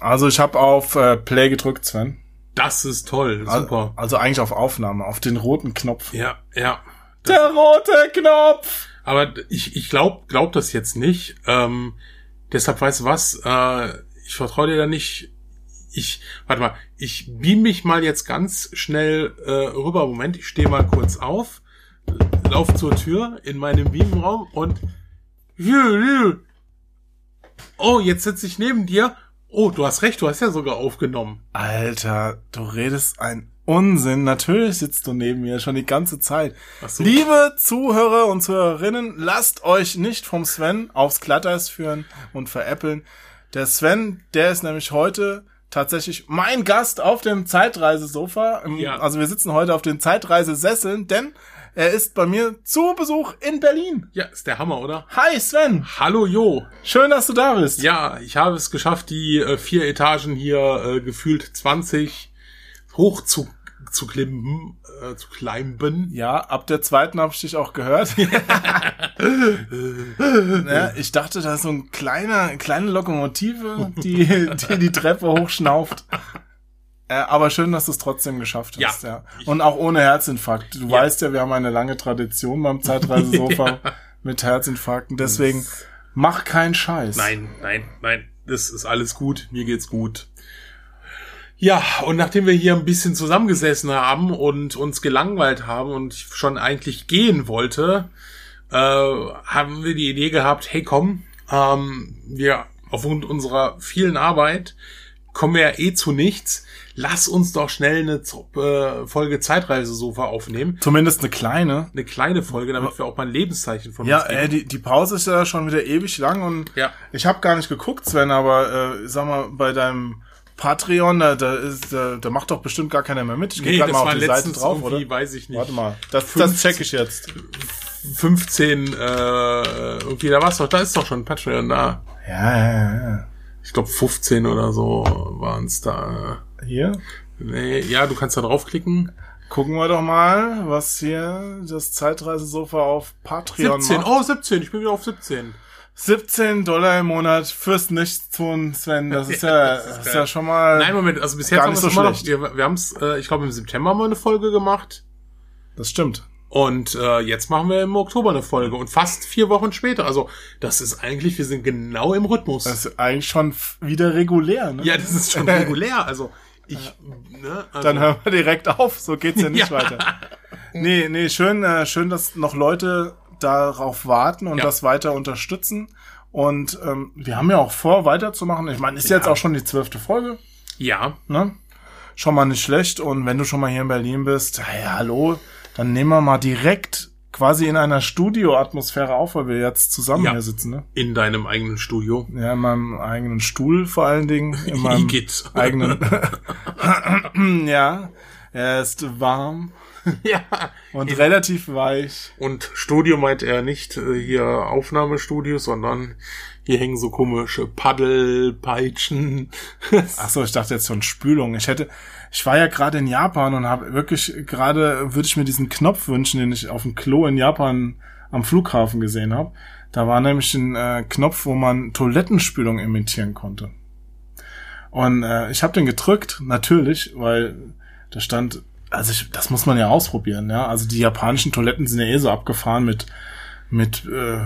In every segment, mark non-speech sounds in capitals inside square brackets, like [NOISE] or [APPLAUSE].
Also ich habe auf äh, Play gedrückt, Sven. Das ist toll, super. Also, also eigentlich auf Aufnahme, auf den roten Knopf. Ja, ja. Der rote Knopf! Aber ich, ich glaub, glaub das jetzt nicht. Ähm, deshalb weißt du was, äh, ich vertraue dir da nicht. Ich, warte mal, ich beam mich mal jetzt ganz schnell äh, rüber. Moment, ich stehe mal kurz auf, lauf zur Tür in meinem Beamraum und Oh, jetzt sitze ich neben dir. Oh, du hast recht, du hast ja sogar aufgenommen. Alter, du redest ein Unsinn. Natürlich sitzt du neben mir schon die ganze Zeit. So. Liebe Zuhörer und Zuhörerinnen, lasst euch nicht vom Sven aufs Glatteis führen und veräppeln. Der Sven, der ist nämlich heute tatsächlich mein Gast auf dem Zeitreisesofa. Ja. Also wir sitzen heute auf den Zeitreisesesseln, denn er ist bei mir zu Besuch in Berlin. Ja, ist der Hammer, oder? Hi Sven, Hallo Jo. schön, dass du da bist. Ja, ich habe es geschafft, die äh, vier Etagen hier äh, gefühlt 20 hoch zu, zu klimmen, äh, zu climben. Ja, ab der zweiten habe ich dich auch gehört. [LAUGHS] ja, ich dachte, da ist so ein kleiner, kleine Lokomotive, die die, die Treppe hochschnauft. Äh, aber schön, dass du es trotzdem geschafft hast. Ja. Ja. Und auch ohne Herzinfarkt. Du Ja. weißt ja, wir haben eine lange Tradition beim Zeitreisesofa [LAUGHS] mit Herzinfarkten. Deswegen mach keinen Scheiß. Nein, nein, nein, das ist alles gut, mir geht's gut. Ja, und nachdem wir hier ein bisschen zusammengesessen haben und uns gelangweilt haben und ich schon eigentlich gehen wollte, äh, haben wir die Idee gehabt, hey komm, ähm, wir aufgrund unserer vielen Arbeit kommen wir ja eh zu nichts. Lass uns doch schnell eine äh, Folge Zeitreisesofa aufnehmen. Zumindest eine kleine. Eine kleine Folge, damit wir auch mal ein Lebenszeichen von Ja, uns geben. äh, die, die Pause ist ja schon wieder ewig lang und Ja. ich habe gar nicht geguckt, Sven, aber äh, sag mal, bei deinem Patreon, da, da, ist, da, da macht doch bestimmt gar keiner mehr mit. Ich gehe Nee, gerade das mal auf die Seite drauf, oder? weiß ich nicht. Warte mal, das, das 15 check ich jetzt. 15, äh, irgendwie, da war's doch, da ist doch schon Patreon da. Ja, ja, ja. Ich glaube 15 oder so waren's da. Hier, Nee, ja, du kannst da draufklicken. gucken wir doch mal, was hier das Zeitreisesofa auf Patreon 17, macht. oh 17, ich bin wieder auf 17. 17 Dollar im Monat fürs Nichtstun, Sven. Das ist ja, [LAUGHS] Das ist das ist ja schon mal. Nein, Moment, also bis jetzt haben wir es so immer noch, wir, wir haben's, äh, ich glaube im September mal eine Folge gemacht. Das stimmt. Und äh, jetzt machen wir im Oktober eine Folge und fast vier Wochen später. Also das ist eigentlich, wir sind genau im Rhythmus. Das ist eigentlich schon wieder regulär, ne? ja, das ist schon [LAUGHS] regulär. Also ich, ne, also, Dann hören wir direkt auf, so geht's ja nicht Ja. weiter. [LAUGHS] Nee, nee, schön, äh, schön, dass noch Leute darauf warten und Ja. das weiter unterstützen. Und ähm, wir haben ja auch vor, weiterzumachen. Ich meine, ist jetzt auch schon die zwölfte Folge, ja, ne? Schon mal nicht schlecht. Und wenn du schon mal hier in Berlin bist, hey, hallo, dann nehmen wir mal direkt quasi in einer Studioatmosphäre auf, weil wir jetzt zusammen Ja. hier sitzen, ne? in deinem eigenen Studio. Ja, in meinem eigenen Stuhl vor allen Dingen. In [LAUGHS] meinem [LAUGHS] eigenen. [LAUGHS] ja, er ist warm ja. und relativ weich. Und Studio meint er nicht äh, hier Aufnahmestudio, sondern hier hängen so komische Paddelpeitschen. Ach so, ich dachte jetzt schon Spülung. Ich hätte, ich war ja gerade in Japan und habe wirklich gerade würde ich mir diesen Knopf wünschen, den ich auf dem Klo in Japan am Flughafen gesehen habe. Da war nämlich ein äh, Knopf, wo man Toilettenspülung imitieren konnte. Und äh, ich habe den gedrückt, natürlich, weil da stand, also ich, das muss man ja ausprobieren, ja. Also die japanischen Toiletten sind ja eh so abgefahren mit mit äh,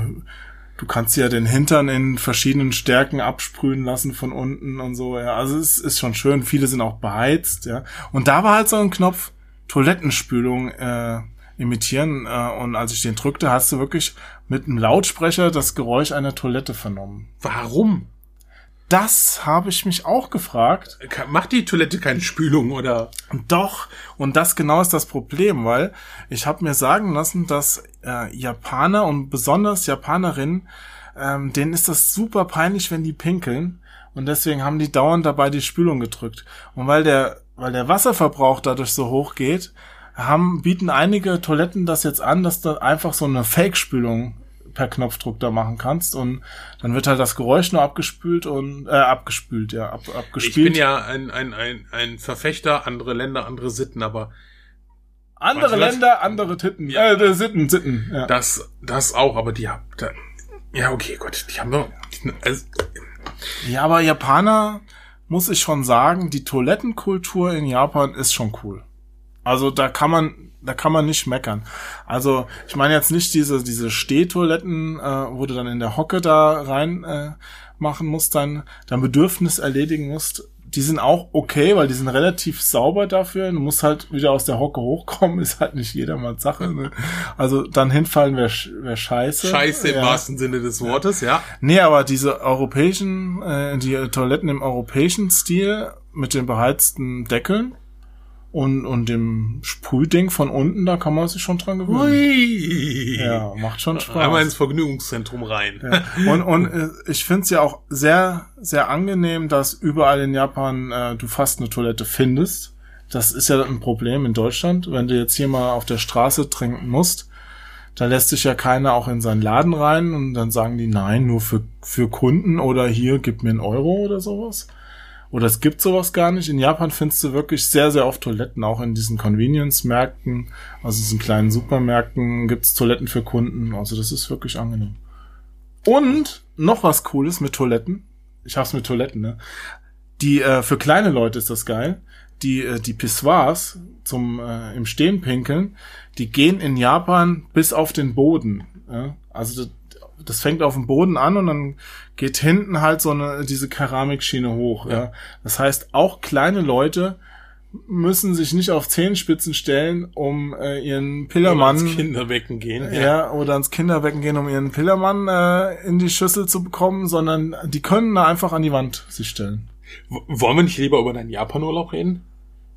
du kannst ja den Hintern in verschiedenen Stärken absprühen lassen von unten und so, ja. Also es ist schon schön. Viele sind auch beheizt, ja. Und da war halt so ein Knopf Toilettenspülung äh, imitieren äh, und als ich den drückte, hast du wirklich mit einem Lautsprecher das Geräusch einer Toilette vernommen. Warum? Das habe ich mich auch gefragt. Macht die Toilette keine Spülung oder? Doch, und das genau ist das Problem, weil ich habe mir sagen lassen, dass äh, Japaner und besonders Japanerinnen, ähm, denen ist das super peinlich, wenn die pinkeln. Und deswegen haben die dauernd dabei die Spülung gedrückt. Und weil der, weil der Wasserverbrauch dadurch so hoch geht, haben, bieten einige Toiletten das jetzt an, dass du einfach so eine Fake-Spülung per Knopfdruck da machen kannst und dann wird halt das Geräusch nur abgespült und äh, abgespült, ja, ab, Ich abgespielt. bin ja ein, ein, ein, ein Verfechter, andere Länder, andere Sitten, aber Andere? Länder, andere Titten. Ja. Äh, Sitten, Sitten. Ja. das, das auch, aber die haben, da, ja, okay, Gott, die haben doch, also, ja, aber Japaner muss ich schon sagen, die Toilettenkultur in Japan ist schon cool. Also da kann man, da kann man nicht meckern. Also ich meine jetzt nicht diese diese Stehtoiletten, äh, wo du dann in der Hocke da rein äh, machen musst, dein dein Bedürfnis erledigen musst. Die sind auch okay, weil die sind relativ sauber dafür. Du musst halt wieder aus der Hocke hochkommen, [LAUGHS] ist halt nicht jedermanns Sache. Ne? Also dann hinfallen wäre wär scheiße. Scheiße im Ja. wahrsten Sinne des Wortes, ja. Nee, aber diese europäischen, äh, die Toiletten im europäischen Stil mit den beheizten Deckeln und, und dem Sprühding von unten, da kann man sich schon dran gewöhnen. Hui. Ja, macht schon Spaß. Einmal ins Vergnügungszentrum rein. Ja. Und, und äh, ich finde es ja auch sehr, sehr angenehm, dass überall in Japan äh, du fast eine Toilette findest. Das ist ja ein Problem in Deutschland. Wenn du jetzt hier mal auf der Straße trinken musst, da lässt sich ja keiner auch in seinen Laden rein und dann sagen die, nein, nur für, für Kunden oder hier, gib mir einen Euro oder sowas. Oder es gibt sowas gar nicht. In Japan findest du wirklich sehr, sehr oft Toiletten, auch in diesen Convenience-Märkten, also diesen kleinen Supermärkten gibt's Toiletten für Kunden. Also das ist wirklich angenehm. Und noch was Cooles mit Toiletten. Ich hab's mit Toiletten, ne? Die, äh, für kleine Leute ist das geil. Die, äh, die Pissoirs zum äh, im Stehen pinkeln, die gehen in Japan bis auf den Boden. Ja? Also das, fängt auf dem Boden an und dann geht hinten halt so eine diese Keramikschiene hoch. Ja. Das heißt, auch kleine Leute müssen sich nicht auf Zehenspitzen stellen, um äh, ihren Pillermann ins Kinderbecken gehen. ja. oder ans Kinderbecken gehen, um ihren Pillermann äh, in die Schüssel zu bekommen, sondern die können da einfach an die Wand sich stellen. W- Wollen wir nicht lieber über deinen Japanurlaub reden?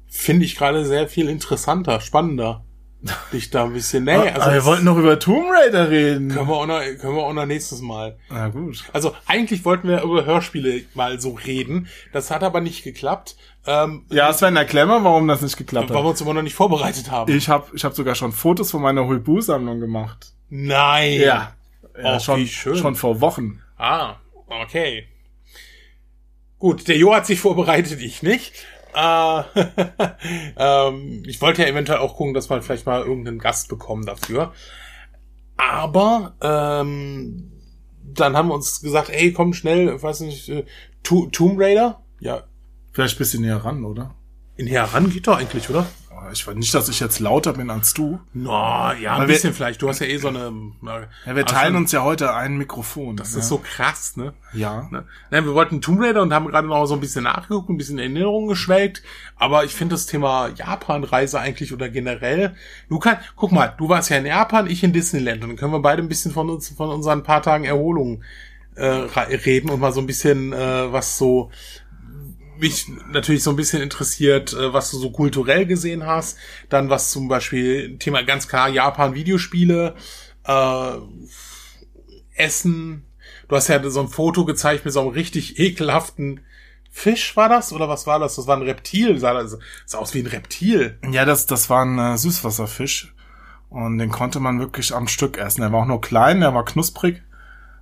Finde ich gerade sehr viel interessanter, spannender. Dich da ein bisschen, nee, also Aber wir wollten noch über Tomb Raider reden. können wir auch noch, können wir auch noch nächstes Mal. Na gut. Also eigentlich wollten wir über Hörspiele mal so reden. Das hat aber nicht geklappt. Ähm, Ja, Sven, erklär mal, warum das nicht geklappt weil wir hat. uns immer noch nicht vorbereitet haben. Ich habe ich hab sogar schon Fotos von meiner Huibu-Sammlung gemacht. Nein. Ja, Oh, schon, wie schön. schon vor Wochen. Ah, okay. Gut, der Jo hat sich vorbereitet, ich nicht. Äh, [LAUGHS] ähm, ich wollte ja eventuell auch gucken, dass wir vielleicht mal irgendeinen Gast bekommen dafür. Aber ähm, dann haben wir uns gesagt, ey, komm schnell, ich weiß nicht, äh, To- Tomb Raider? Ja, Vielleicht ein bisschen näher ran, oder? in heran geht doch eigentlich, oder? Ich weiß nicht, dass ich jetzt lauter bin als du. Na, ja, ein Weil wir- bisschen vielleicht. Du hast ja eh so eine. na, Ja, wir also teilen schon- uns ja heute ein Mikrofon. Das ja. ist so krass, ne? Ja. Ne? Nein, wir wollten Tomb Raider und haben gerade noch so ein bisschen nachgeguckt, ein bisschen in Erinnerung geschwelgt. Aber ich finde das Thema Japan-Reise eigentlich oder generell. Du kannst, guck mal, du warst ja in Japan, ich in Disneyland. Und dann können wir beide ein bisschen von uns, von unseren paar Tagen Erholung äh, re- reden und mal so ein bisschen, äh, was so mich natürlich so ein bisschen interessiert, äh, was du so kulturell gesehen hast. Dann was zum Beispiel Thema ganz klar Japan Videospiele, äh, Essen. Du hast ja so ein Foto gezeigt mit so einem richtig ekelhaften Fisch, war das? Oder was war das? Das war ein Reptil. Sah, das, sah aus wie ein Reptil. Ja, das, das war ein äh, Süßwasserfisch. Und den konnte man wirklich am Stück essen. Er war auch nur klein, er war knusprig.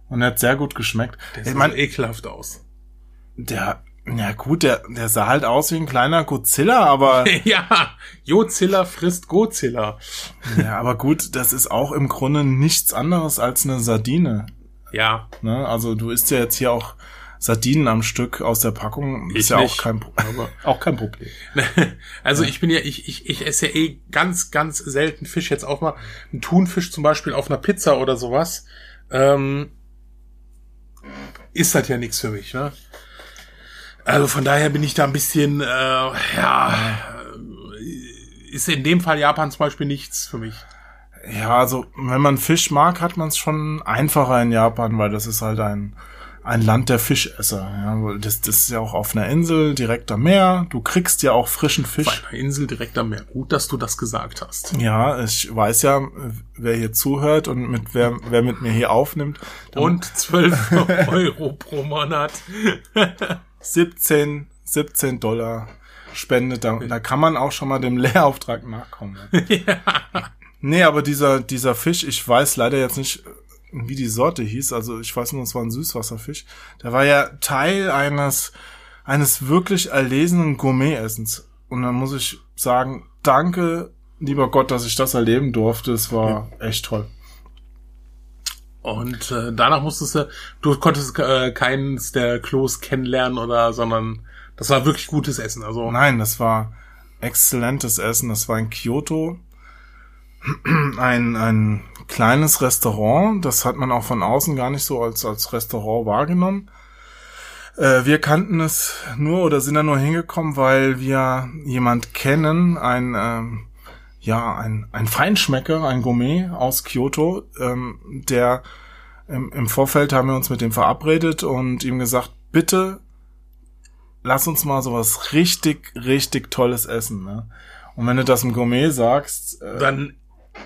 Und er hat sehr gut geschmeckt. Der ich sah meine, so ekelhaft aus. der, ja gut, der, der sah halt aus wie ein kleiner Godzilla, aber, [LAUGHS] ja, Jozilla frisst Godzilla. ja, aber gut, das ist auch im Grunde nichts anderes als eine Sardine. Ja, Ne? Also du isst ja jetzt hier auch Sardinen am Stück aus der Packung. Ist Ich ja nicht. auch kein, Pro- [LAUGHS] auch kein Problem. [LAUGHS] also ich bin ja, ich, ich, ich esse ja eh ganz, ganz selten Fisch. Jetzt auch mal ein Thunfisch zum Beispiel auf einer Pizza oder sowas. Ähm, ist das ja nichts für mich, ne? Also von daher bin ich da ein bisschen, äh, ja, ist in dem Fall Japan zum Beispiel nichts für mich. Ja, also wenn man Fisch mag, hat man es schon einfacher in Japan, weil das ist halt ein, ein Land der Fischesser. Ja, das, das ist ja auch auf einer Insel, direkt am Meer. Du kriegst ja auch frischen Fisch. einer Insel direkt am Meer. Gut, dass du das gesagt hast. Ja, ich weiß ja, wer hier zuhört und mit wer, wer mit mir hier aufnimmt. Und 12 [LAUGHS] Euro pro Monat. 17, 17 Dollar spendet, da, da kann man auch schon mal dem [LAUGHS] Lehrauftrag nachkommen. [LAUGHS] ja. Nee, aber dieser, dieser Fisch, ich weiß leider jetzt nicht, wie die Sorte hieß, also ich weiß nur, es war ein Süßwasserfisch. Der war ja Teil eines, eines wirklich erlesenen Gourmet-Essens. Und dann muss ich sagen, danke, lieber Gott, dass ich das erleben durfte. Es war echt toll. Und äh, danach musstest du, du konntest äh, keins der Klos kennenlernen oder, sondern Das war wirklich gutes Essen. Also Nein, das war exzellentes Essen. Das war in Kyoto ein, ein kleines Restaurant. Das hat man auch von außen gar nicht so als, als Restaurant wahrgenommen. Äh, wir kannten es nur oder sind da nur hingekommen, weil wir jemand kennen, ein, ähm, ja, ein, ein Feinschmecker, ein Gourmet aus Kyoto, ähm, der im, im Vorfeld haben wir uns mit dem verabredet und ihm gesagt, bitte lass uns mal sowas richtig, richtig Tolles essen. Ne? Und wenn du das im Gourmet sagst, äh, dann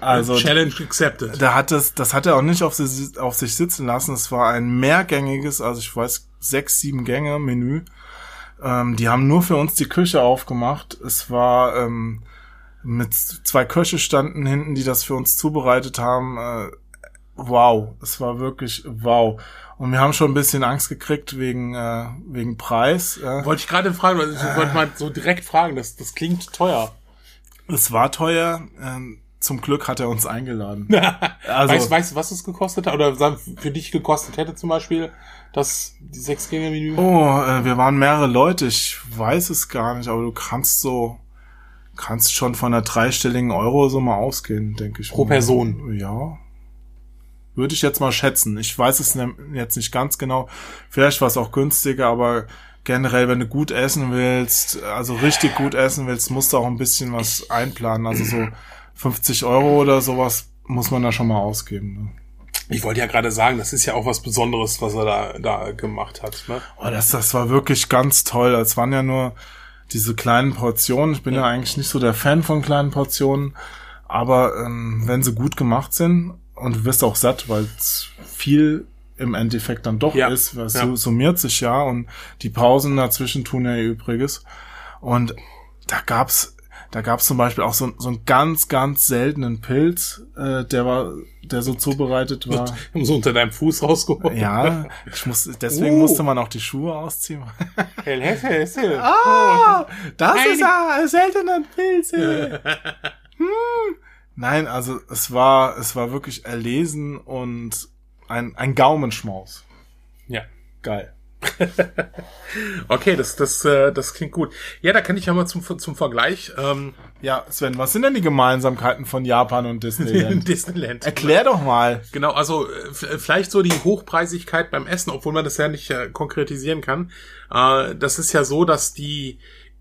also Challenge accepted. da hat es, das hat er auch nicht auf, sich- auf sich sitzen lassen. Es war ein mehrgängiges, also ich weiß, sechs, sieben Gänge Menü. Ähm, die haben nur für uns die Küche aufgemacht. Es war ähm, mit zwei Köche standen hinten, die das für uns zubereitet haben. Äh, wow, es war wirklich wow. Und wir haben schon ein bisschen Angst gekriegt wegen äh, wegen Preis. Äh. Wollte ich gerade fragen, weil ich wollte mal so direkt fragen, das, das klingt teuer. Es war teuer. Ähm, zum Glück hat er uns eingeladen. [LAUGHS] Also- weißt, weißt du, was es gekostet hat? Oder für dich gekostet hätte zum Beispiel das die Sechs-Gänge-Menü? Oh, äh, wir waren mehrere Leute. Ich weiß es gar nicht, aber du kannst so, kannst schon von einer dreistelligen Euro so mal ausgehen, denke ich. Pro mal. Person? Ja. Würde ich jetzt mal schätzen. Ich weiß es jetzt nicht ganz genau. Vielleicht war es auch günstiger, aber generell, wenn du gut essen willst, also richtig gut essen willst, musst du auch ein bisschen was einplanen. Also so 50 Euro oder sowas muss man da schon mal ausgeben. Ne? Ich wollte ja gerade sagen, das ist ja auch was Besonderes, was er da, da gemacht hat. Ne? Oh, das, das war wirklich ganz toll. Es waren ja nur diese kleinen Portionen. Ich bin ja, eigentlich nicht so der Fan von kleinen Portionen. Aber ähm, wenn sie gut gemacht sind und du wirst auch satt, weil es viel im Endeffekt dann doch Ja, ist, was ja. summiert sich ja und die Pausen dazwischen tun ja ihr Übriges. Und da gab's da gab's zum Beispiel auch so, so einen ganz, ganz seltenen Pilz, äh, der war, der so zubereitet war. [LAUGHS] Haben so unter deinem Fuß rausgeholt. Ja, ich muss, deswegen Uh. musste man auch die Schuhe ausziehen. [LAUGHS] Hell, hell, hell, hell. Ah, das Nein. ist ein seltener Pilz. [LAUGHS] hm. Nein, also es war, es war wirklich erlesen und ein, ein Gaumenschmaus. Ja. Geil. [LAUGHS] Okay, das, das, äh, das klingt gut. Ja, da kann ich ja mal zum, zum Vergleich ähm, Ja, Sven, was sind denn die Gemeinsamkeiten von Japan und Disneyland? [LAUGHS] Disneyland. Erklär doch mal. Genau, also äh, f- vielleicht so die Hochpreisigkeit beim Essen, obwohl man das ja nicht äh, konkretisieren kann. Äh, das ist ja so, dass die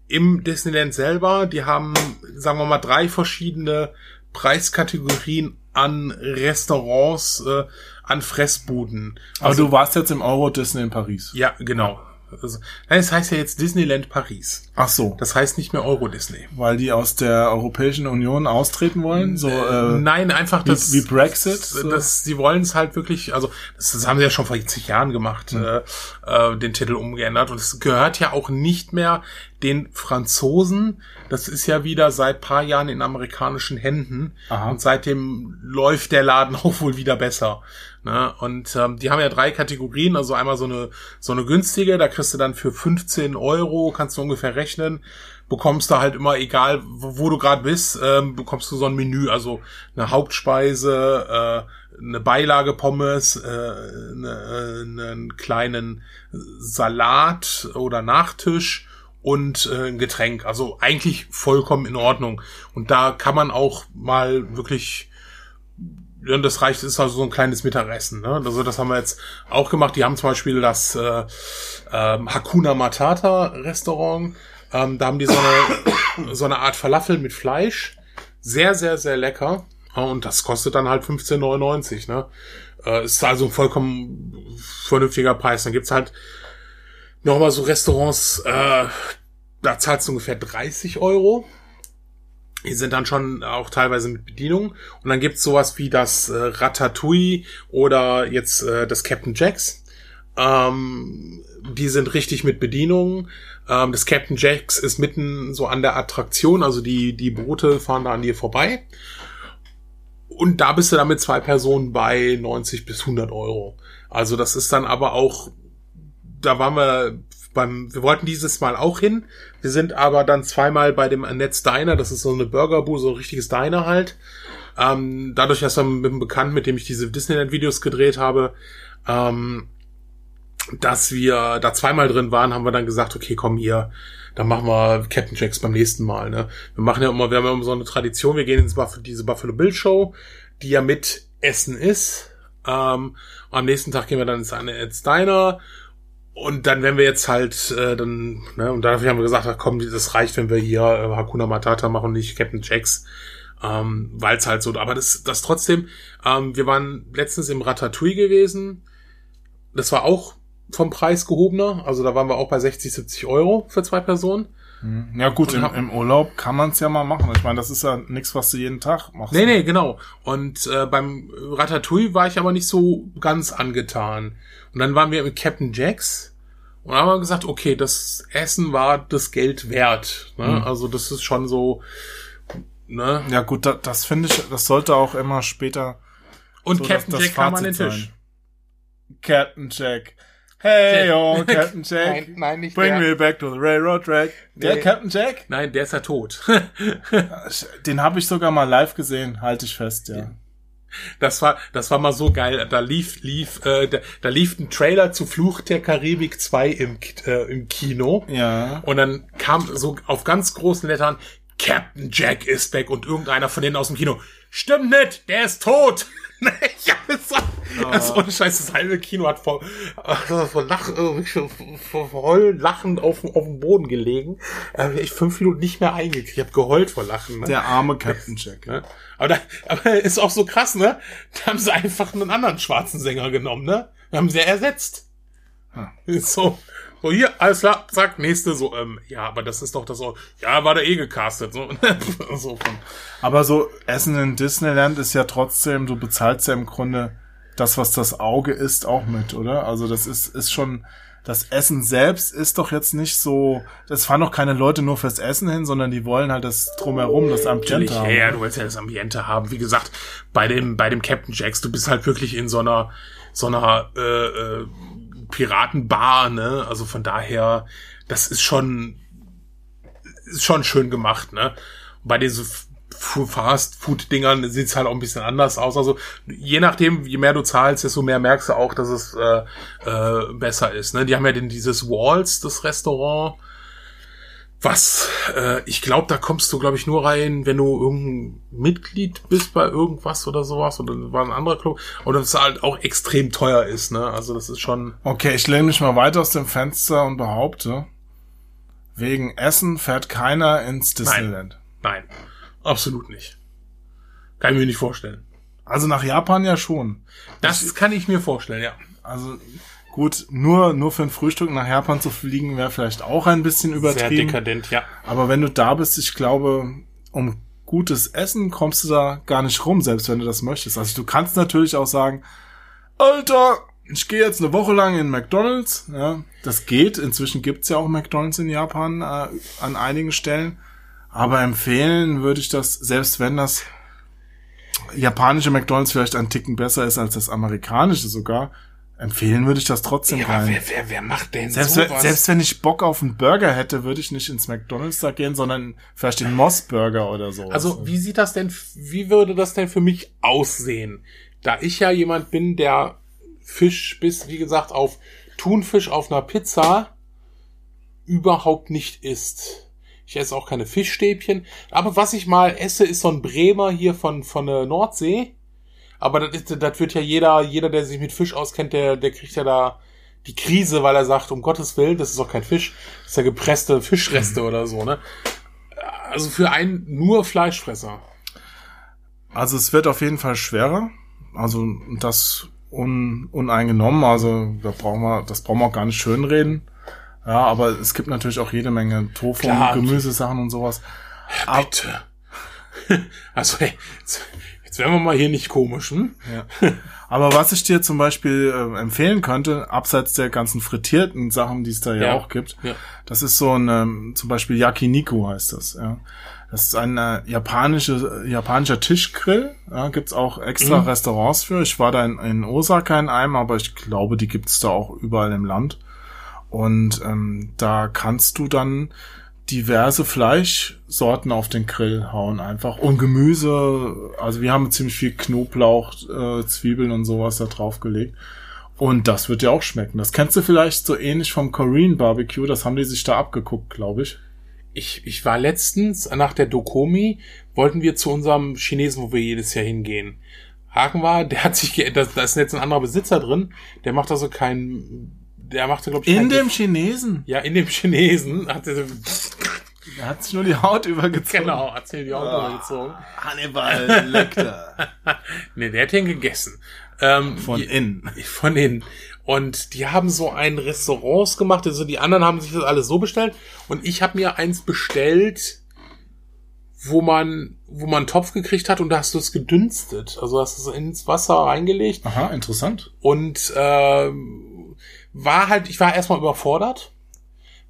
im Disneyland selber, die haben, sagen wir mal, drei verschiedene Preiskategorien an Restaurants, äh, an Fressbuden. Aber du warst jetzt im Euro Disney in Paris. Ja, genau. Also, nein, es heißt ja jetzt Disneyland Paris. Ach so. Das heißt nicht mehr Euro Disney. weil die aus der Europäischen Union austreten wollen? So, äh, Nein, einfach wie, das. wie Brexit? Das, So? das, sie wollen es halt wirklich, also das, das haben sie ja schon vor zig Jahren gemacht, äh, äh, den Titel umgeändert. Und es gehört ja auch nicht mehr den Franzosen. Das ist ja wieder seit paar Jahren in amerikanischen Händen. Aha. Und seitdem läuft der Laden [LAUGHS] auch wohl wieder besser. Ne? Und ähm, die haben ja drei Kategorien, also einmal so eine so eine günstige, da kriegst du dann für 15 Euro, kannst du ungefähr rechnen, bekommst du halt immer, egal wo, wo du gerade bist, ähm, bekommst du so ein Menü, also eine Hauptspeise, äh, eine Beilage Pommes, äh, eine, äh, einen kleinen Salat oder Nachtisch und äh, ein Getränk. Also eigentlich vollkommen in Ordnung. Und da kann man auch mal wirklich ja, das reicht, ist also so ein kleines Mittagessen. Ne? Also das haben wir jetzt auch gemacht. Die haben zum Beispiel das äh, ähm, Hakuna Matata Restaurant. Ähm, da haben die so eine, [COUGHS] so eine Art Falafel mit Fleisch. Sehr, sehr, sehr lecker. Und das kostet dann halt 15,99. Ne? Äh, ist also ein vollkommen vernünftiger Preis. Dann gibt's halt nochmal so Restaurants, äh, da zahlst du ungefähr 30 Euro. Die sind dann schon auch teilweise mit Bedienung. Und dann gibt's sowas wie das äh, Ratatouille oder jetzt äh, das Captain Jacks. Ähm, die sind richtig mit Bedienung. Ähm, das Captain Jacks ist mitten so an der Attraktion, also die, die Boote fahren da an dir vorbei. Und da bist du dann mit zwei Personen bei 90 bis 100 Euro. Also das ist dann aber auch, da waren wir beim, wir wollten dieses Mal auch hin. Wir sind aber dann zweimal bei dem Annette's Diner, das ist so eine Burgerbude, so ein richtiges Diner halt. Ähm, dadurch, dass wir mit einem Bekannten, mit dem ich diese Disneyland-Videos gedreht habe, ähm, dass wir da zweimal drin waren, haben wir dann gesagt, okay, komm hier, dann machen wir Captain Jacks beim nächsten Mal. Ne? Wir machen ja immer, wir haben ja immer so eine Tradition, wir gehen ins Buff diese Buffalo Bill Show, die ja mit Essen ist. Ähm, am nächsten Tag gehen wir dann ins, ins Diner und dann, wenn wir jetzt halt, äh, dann, ne, und dafür haben wir gesagt, ach komm, das reicht, wenn wir hier äh, Hakuna Matata machen, nicht Captain Jacks. Ähm, weil es halt so, aber das, das trotzdem, ähm, wir waren letztens im Ratatouille gewesen. Das war auch vom Preis gehobener. Also da waren wir auch bei 60, 70 Euro für zwei Personen. Hm. Ja gut, im, im, Urlaub kann man es ja mal machen. Ich meine, das ist ja nichts, was du jeden Tag machst. Nee, nee, genau. Und äh, beim Ratatouille war ich aber nicht so ganz angetan. Und dann waren wir mit Captain Jacks und haben wir gesagt, okay, das Essen war das Geld wert. Ne? Mhm. Also das ist schon so. Ne? Ja gut, da, das finde ich, das sollte auch immer später. Und so Captain Jack kam an den Tisch. Sein. Captain Jack. Hey, yo, [LAUGHS] Captain Jack. nein, nein, nicht Bring der. me back to the railroad track. Der nee. Captain Jack? Nein, der ist ja tot. [LAUGHS] Den habe ich sogar mal live gesehen, halte ich fest, ja. Das war, das war mal so geil. Da lief, lief, äh, da, da lief ein Trailer zu Fluch der Karibik 2 im, äh, im Kino. Ja. Und dann kam so auf ganz großen Lettern, Captain Jack ist back und irgendeiner von denen aus dem Kino. Stimmt nicht, der ist tot. Ja, das also ohne Scheiß, das halbe Kino hat vor, vor, Lach, äh, vor, vor Heulen, lachend auf, auf dem Boden gelegen. Ich fünf Minuten nicht mehr eingekriegt. Ich habe geheult vor Lachen. Ne? Der arme Captain Jack. Ne? Aber, da, aber ist auch so krass, ne? Da haben sie einfach einen anderen schwarzen Sänger genommen, ne? Wir haben sie ersetzt. Hm. So. So, hier, alles klar, zack, nächste, so, ähm, ja, aber das ist doch das auch, ja, war da eh gecastet, so. [LAUGHS] so von. Aber so, Essen in Disneyland ist ja trotzdem, du bezahlst ja im Grunde das, was das Auge isst, auch mit, oder? Also das ist, ist schon, das Essen selbst ist doch jetzt nicht so, das fahren doch keine Leute nur fürs Essen hin, sondern die wollen halt das drumherum, das Ambiente haben. Ja, du willst ja das Ambiente haben. Wie gesagt, bei dem, bei dem Captain Jacks, du bist halt wirklich in so einer, so einer, äh, äh, Piratenbar, ne? Also von daher, das ist schon, ist schon schön gemacht, ne? Bei diesen Fast-Food-Dingern sieht's halt auch ein bisschen anders aus. Also je nachdem, je mehr du zahlst, desto mehr merkst du auch, dass es äh, äh, besser ist. Ne? Die haben ja den, dieses Walls, das Restaurant, was, äh, ich glaube, da kommst du, glaube ich, nur rein, wenn du irgendein Mitglied bist bei irgendwas oder sowas. Oder war ein anderer Club. Und das halt auch extrem teuer ist, ne? Also das ist schon. Okay, ich lehne mich mal weiter aus dem Fenster und behaupte, wegen Essen fährt keiner ins Disneyland. Nein, nein absolut nicht. Kann ich mir nicht vorstellen. Also nach Japan ja schon. Das ich, kann ich mir vorstellen, ja. Also Gut, nur, nur für ein Frühstück nach Japan zu fliegen wäre vielleicht auch ein bisschen übertrieben. Sehr dekadent, ja. Aber wenn du da bist, ich glaube, um gutes Essen kommst du da gar nicht rum, selbst wenn du das möchtest. Also du kannst natürlich auch sagen, Alter, ich gehe jetzt eine Woche lang in McDonald's. Ja, das geht. Inzwischen gibt's ja auch McDonald's in Japan äh, an einigen Stellen. Aber empfehlen würde ich das, selbst wenn das japanische McDonald's vielleicht ein Ticken besser ist als das amerikanische sogar, Empfehlen würde ich das trotzdem ja, rein. Wer, wer, wer macht denn selbst sowas? Wenn, selbst wenn ich Bock auf einen Burger hätte, würde ich nicht ins McDonald's da gehen, sondern vielleicht den Moss Burger oder so. Also wie sieht das denn, wie würde das denn für mich aussehen? Da ich ja jemand bin, der Fisch bis, wie gesagt, auf Thunfisch auf einer Pizza überhaupt nicht isst. Ich esse auch keine Fischstäbchen. Aber was ich mal esse, ist so ein Bremer hier von, von der Nordsee aber das, ist, das wird ja jeder, jeder, der sich mit Fisch auskennt, der, der kriegt ja da die Krise, weil er sagt, um Gottes Willen, das ist doch kein Fisch, das ist ja gepresste Fischreste mhm. oder so, ne? Also für einen nur Fleischfresser. Also es wird auf jeden Fall schwerer. Also das un, uneingenommen. Also da brauchen wir, das brauchen wir auch gar nicht schönreden. Ja, aber es gibt natürlich auch jede Menge Tofu, Klar, Gemüsesachen und sowas. Bitte. [LAUGHS] also, hey, Jetzt werden wir mal hier nicht komisch, hm? Ja. Aber was ich dir zum Beispiel äh, empfehlen könnte, abseits der ganzen frittierten Sachen, die es da ja, ja auch gibt, ja. das ist so ein, ähm, zum Beispiel Yakiniku heißt das, ja. Das ist ein äh, japanische, japanischer Tischgrill. Ja, gibt's auch extra mhm. Restaurants für. Ich war da in, in Osaka in einem, aber ich glaube, die gibt's da auch überall im Land. Und ähm, da kannst du dann diverse Fleischsorten auf den Grill hauen einfach. Und Gemüse, also wir haben ziemlich viel Knoblauch, äh, Zwiebeln und sowas da drauf gelegt. Und das wird dir auch schmecken. Das kennst du vielleicht so ähnlich vom Korean Barbecue. Das haben die sich da abgeguckt, glaube ich. Ich, ich war letztens nach der Dokomi, wollten wir zu unserem Chinesen, wo wir jedes Jahr hingehen. Haken war, der hat sich [LAUGHS] geändert, da ist jetzt ein anderer Besitzer drin, der macht also kein, der macht glaube ich, in dem Chinesen. Ja, in dem Chinesen hat er, er hat sich nur die Haut übergezogen. Genau, hat sich die Haut oh, übergezogen. Hannibal [LAUGHS] Lecter. nee, der hat den gegessen. Ähm, von innen. [LAUGHS] Von innen. Und die haben so ein Restaurants gemacht, also die anderen haben sich das alles so bestellt und ich habe mir eins bestellt, wo man, wo man einen Topf gekriegt hat und da hast du es gedünstet. Also hast du es ins Wasser reingelegt. Aha, interessant. Und äh, war halt, ich war erstmal überfordert,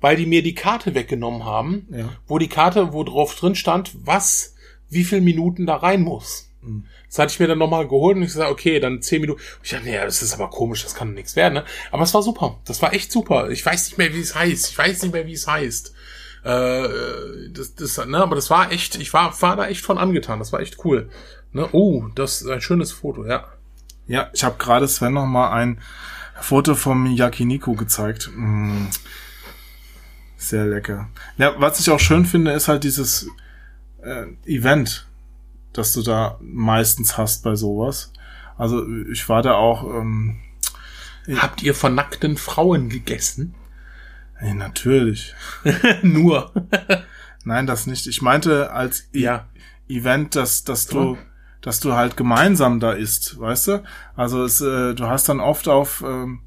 weil die mir die Karte weggenommen haben, ja. wo die Karte, wo drauf drin stand, was, wie viel Minuten da rein muss. Mhm. Das hatte ich mir dann nochmal geholt und ich gesagt, okay, dann zehn Minuten. Ich dachte, nee, das ist aber komisch, das kann nichts werden. Ne? Aber es war super. Das war echt super. Ich weiß nicht mehr, wie es heißt. Ich weiß nicht mehr, wie es heißt. Äh, das, das, ne, aber das war echt, ich war, war da echt von angetan. Das war echt cool. Ne? Oh, das ist ein schönes Foto, ja. Ja, ich habe gerade Sven noch mal ein Foto vom Yakiniku gezeigt. Mm. Sehr lecker. Ja, was ich auch schön finde, ist halt dieses äh, Event, das du da meistens hast bei sowas. Also ich war da auch. Ähm, Habt ihr von nackten Frauen gegessen? Hey, natürlich. [LAUGHS] Nur. Nein, das nicht. Ich meinte als ja. e Event, dass, dass du, dass du halt gemeinsam da isst, weißt du? Also es, äh, du hast dann oft auf, ähm,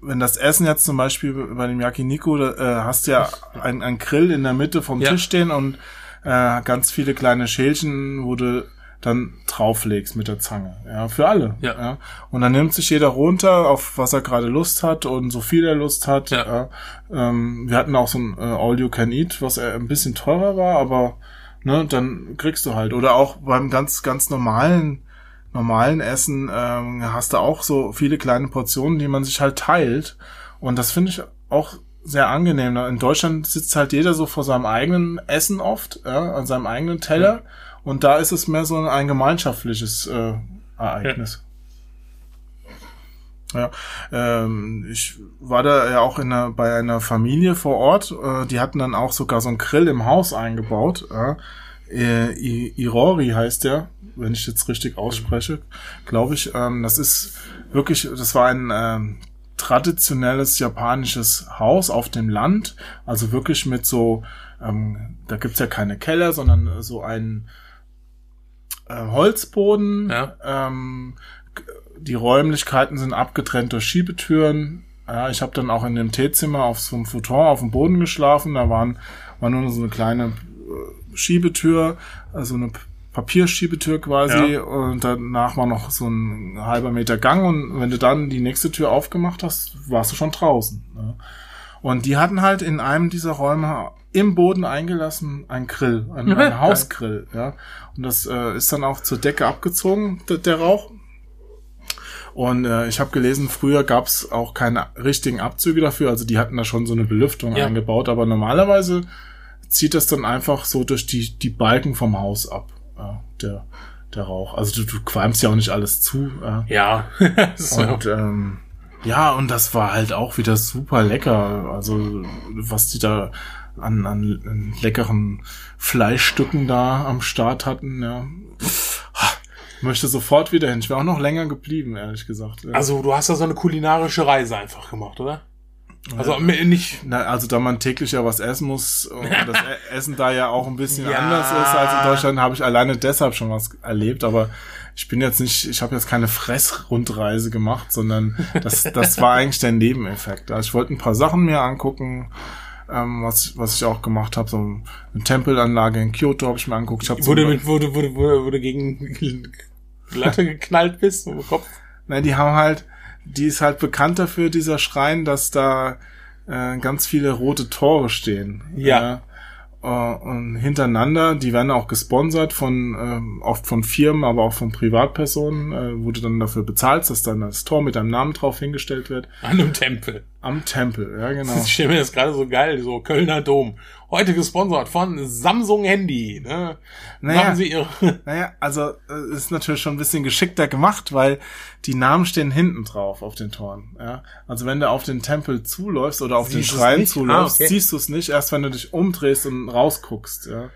wenn das Essen jetzt zum Beispiel bei dem Yakiniku, äh, hast du ja ein, ein Grill in der Mitte vom ja. Tisch stehen und äh, ganz viele kleine Schälchen, wo du dann drauflegst mit der Zange. Ja, für alle. Ja. ja. Und dann nimmt sich jeder runter, auf was er gerade Lust hat und so viel er Lust hat. Ja. ja. Ähm, wir hatten auch so ein äh, All You Can Eat, was äh, ein bisschen teurer war, aber ne, dann kriegst du halt. Oder auch beim ganz, ganz normalen normalen Essen ähm, hast du auch so viele kleine Portionen, die man sich halt teilt. Und das finde ich auch sehr angenehm. In Deutschland sitzt halt jeder so vor seinem eigenen Essen oft, ja, an seinem eigenen Teller. Ja. Und da ist es mehr so ein gemeinschaftliches äh, Ereignis. Ja, ähm, ich war da ja auch in einer, bei einer Familie vor Ort. Äh, die hatten dann auch sogar so einen Grill im Haus eingebaut. Ja. Äh, Irori heißt der, wenn ich jetzt richtig ausspreche, glaube ich. Ähm, das ist wirklich, das war ein ähm, traditionelles japanisches Haus auf dem Land, also wirklich mit so, ähm, da gibt's ja keine Keller, sondern so ein äh, Holzboden. Ja. Ähm, die Räumlichkeiten sind abgetrennt durch Schiebetüren. Ja, ich habe dann auch in dem Teezimmer auf so einem Futon auf dem Boden geschlafen. Da waren, war nur so eine kleine äh, Schiebetür, also eine Papierschiebetür quasi ja. und danach war noch so ein halber Meter Gang und wenn du dann die nächste Tür aufgemacht hast, warst du schon draußen. Ne? Und die hatten halt in einem dieser Räume im Boden eingelassen ein Grill, ein, ein [LAUGHS] Hausgrill, ja. Und das äh, ist dann auch zur Decke abgezogen, der, der Rauch. Und äh, ich habe gelesen, früher gab es auch keine richtigen Abzüge dafür, also die hatten da schon so eine Belüftung ja. eingebaut, aber normalerweise zieht das dann einfach so durch die, die Balken vom Haus ab ja, der, der Rauch. Also du, du qualmst ja auch nicht alles zu. Äh. Ja. [LAUGHS] und ähm, ja, und das war halt auch wieder super lecker. Also was die da an, an, an leckeren Fleischstücken da am Start hatten, ja. Möchte sofort wieder hin. Ich wäre auch noch länger geblieben, ehrlich gesagt. Also du hast da so eine kulinarische Reise einfach gemacht, oder? Also ja. nicht. Na, also da man täglich ja was essen muss und [LAUGHS] das e- Essen da ja auch ein bisschen ja. anders ist als in Deutschland, habe ich alleine deshalb schon was erlebt. Aber ich bin jetzt nicht, ich habe jetzt keine Fressrundreise gemacht, sondern [LAUGHS] das, das war eigentlich der Nebeneffekt. Also ich wollte ein paar Sachen mir angucken, ähm, was, was ich auch gemacht habe. So eine Tempelanlage in Kyoto habe ich mir angeguckt. Ich hab wurde, so mit, wurde, wurde, wurde, wurde gegen Latte geknallt bist im Kopf? Nein, die haben halt die ist halt bekannt dafür, dieser Schrein, dass da äh, ganz viele rote Tore stehen. Ja. Äh, und hintereinander, die werden auch gesponsert von, äh, oft von Firmen, aber auch von Privatpersonen, äh, wo du dann dafür bezahlst, dass dann das Tor mit deinem Namen drauf hingestellt wird. An einem Tempel. Am Tempel, ja genau. [LAUGHS] Ich stelle mir das gerade so geil, so Kölner Dom. Heute gesponsert von Samsung Handy. Ne? Naja. Machen Sie Ihre. [LAUGHS] Naja, also äh, ist natürlich schon ein bisschen geschickter gemacht, weil die Namen stehen hinten drauf auf den Toren. Ja? Also wenn du auf den Tempel zuläufst oder auf Siehst den Schrein nicht? zuläufst, Ah, okay. siehst du es nicht, erst wenn du dich umdrehst und rausguckst. Ja?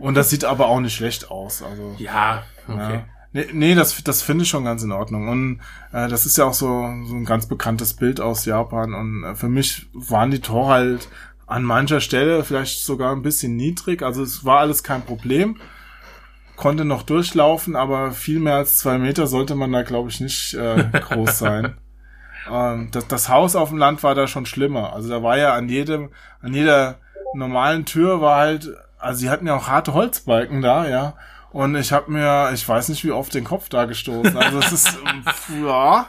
Und das sieht aber auch nicht schlecht aus. Also [LAUGHS] Ja, okay. ja. Nee, nee das, das finde ich schon ganz in Ordnung. Und äh, das ist ja auch so, so ein ganz bekanntes Bild aus Japan. Und äh, für mich waren die Tore halt an mancher Stelle vielleicht sogar ein bisschen niedrig. Also es war alles kein Problem. Konnte noch durchlaufen, aber viel mehr als zwei Meter sollte man da, glaube ich, nicht äh, [LAUGHS] groß sein. Ähm, das, das Haus auf dem Land war da schon schlimmer. Also da war ja an jedem, an jeder normalen Tür war halt, also sie hatten ja auch harte Holzbalken da, ja. Und ich habe mir, ich weiß nicht wie oft den Kopf da gestoßen. Also es ist, [LAUGHS] ja.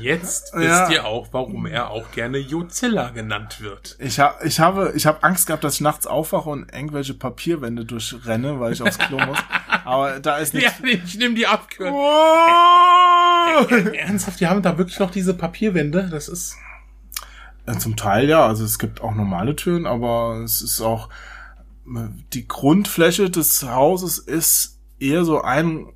Jetzt Ja. wisst ihr auch, warum er auch gerne Jozilla genannt wird. Ich, ha, ich habe, ich habe Angst gehabt, dass ich nachts aufwache und irgendwelche Papierwände durchrenne, weil ich aufs Klo muss. Aber da ist Ja, nichts. ich nehme die Abkürzung. Oh! Ernsthaft, die haben da wirklich noch diese Papierwände? Das ist. Äh, Zum Teil ja, also es gibt auch normale Türen, aber es ist auch äh, die Grundfläche des Hauses ist eher so ein,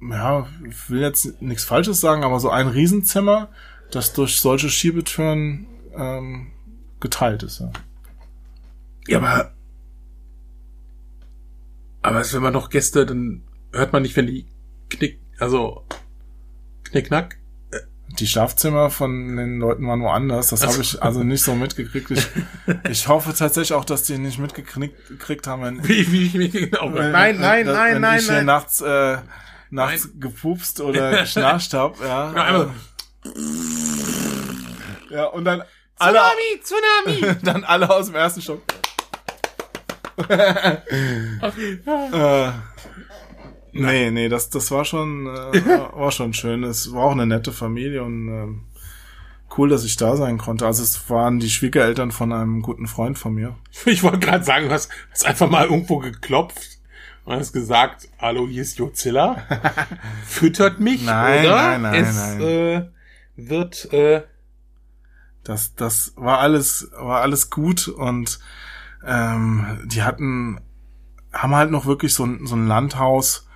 ja, ich will jetzt nichts Falsches sagen, aber so ein Riesenzimmer, das durch solche Schiebetüren ähm, geteilt ist. Ja. Ja, aber. Aber wenn man noch Gäste, dann hört man nicht, wenn die knick, also knickknack. Die Schlafzimmer von den Leuten waren woanders. Das habe ich also nicht so mitgekriegt. Ich, [LAUGHS] ich hoffe tatsächlich auch, dass die nicht mitgekriegt gekriegt haben, wenn, Wie, wie, wie, genau. wenn, Nein, nein, wenn nein, nein, ich hier nein. nachts, äh, nachts gepupst oder geschnarcht habe. Ja, [LAUGHS] Ja, einmal ja, und dann alle, Tsunami, Tsunami. [LAUGHS] dann alle aus dem ersten Stock. Äh, nee, nee, das, das war schon, äh, [LAUGHS] war- schon schön. Es war auch eine nette Familie und ähm, cool, dass ich da sein konnte. Also es waren die Schwiegereltern von einem guten Freund von mir. [LAUGHS] Ich wollte gerade sagen, du hast, hast einfach mal irgendwo geklopft und hast gesagt, hallo, hier ist Jozilla. [LAUGHS] Füttert mich, Nein, oder? nein, nein, es, nein. Äh, wird, äh, Das, das war alles, war alles gut und ähm, die hatten, haben halt noch wirklich so ein, so ein Landhaus,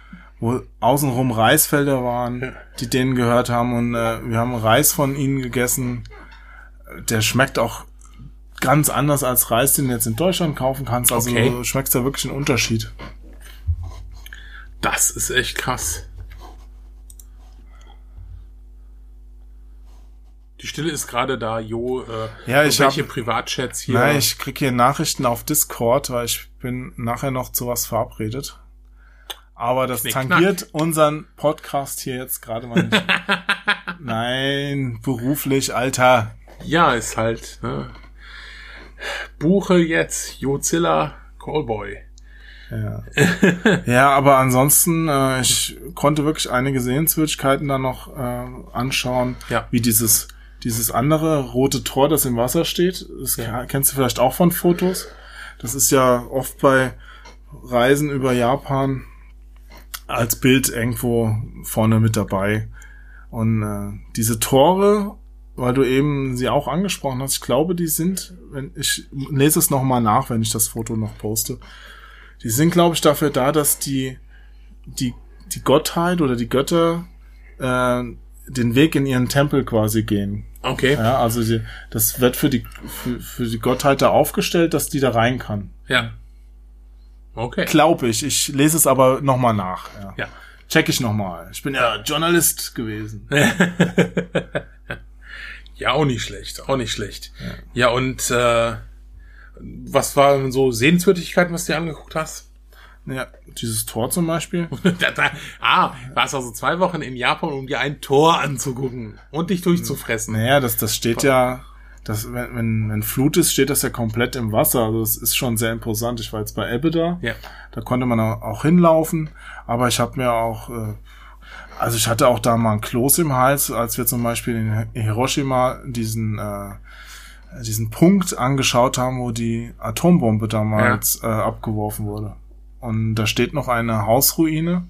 wo außenrum Reisfelder waren, Ja. die denen gehört haben und äh, wir haben Reis von ihnen gegessen. Der schmeckt auch ganz anders als Reis, den du jetzt in Deutschland kaufen kannst. Also Okay. du schmeckst da wirklich einen Unterschied. das ist echt krass. Die Stille ist gerade da, Jo. Äh, Ja, ich welche hab- Privatchats hier. Nein, ich krieg hier Nachrichten auf Discord, weil ich bin nachher noch zu was verabredet. Aber das Knick, tangiert unseren Podcast hier jetzt gerade mal nicht. [LAUGHS] Nein, beruflich, Alter. Ja, ist halt, ne? Buche jetzt Jozilla Callboy. Ja, [LAUGHS] ja aber ansonsten, äh, ich konnte wirklich einige Sehenswürdigkeiten da noch äh, anschauen, Ja. wie dieses dieses andere rote Tor, das im Wasser steht. Das Ja. kennst du vielleicht auch von Fotos. Das ist ja oft bei Reisen über Japan als Bild irgendwo vorne mit dabei. Und äh, diese Tore, weil du eben sie auch angesprochen hast, ich glaube, die sind, wenn ich lese es noch mal nach, wenn ich das Foto noch poste. Die sind, glaube ich, dafür da, dass die die die Gottheit oder die Götter äh, den Weg in ihren Tempel quasi gehen. Okay. Ja, also die, das wird für die für, für die Gottheit da aufgestellt, dass die da rein kann. Ja. Okay. Glaube ich. Ich lese es aber noch mal nach. Ja. Ja. Check ich noch mal. Ich bin ja Journalist gewesen. [LAUGHS] Ja, auch nicht schlecht, auch nicht schlecht. Ja, und äh, was waren so Sehenswürdigkeiten, was du dir angeguckt hast? Ja, dieses Tor zum Beispiel. [LAUGHS] ah, warst also zwei Wochen in Japan, um dir ein Tor anzugucken und dich durchzufressen. Naja, das, das steht ja, das, wenn, wenn, wenn Flut ist, steht das ja komplett im Wasser. Also das ist schon sehr imposant. Ich war jetzt bei Ebbe da. Ja. Da konnte man auch hinlaufen. Aber ich habe mir auch, äh, also ich hatte auch da mal ein Kloß im Hals, als wir zum Beispiel in Hiroshima diesen, äh, diesen Punkt angeschaut haben, wo die Atombombe damals äh, abgeworfen wurde. Und da steht noch eine Hausruine.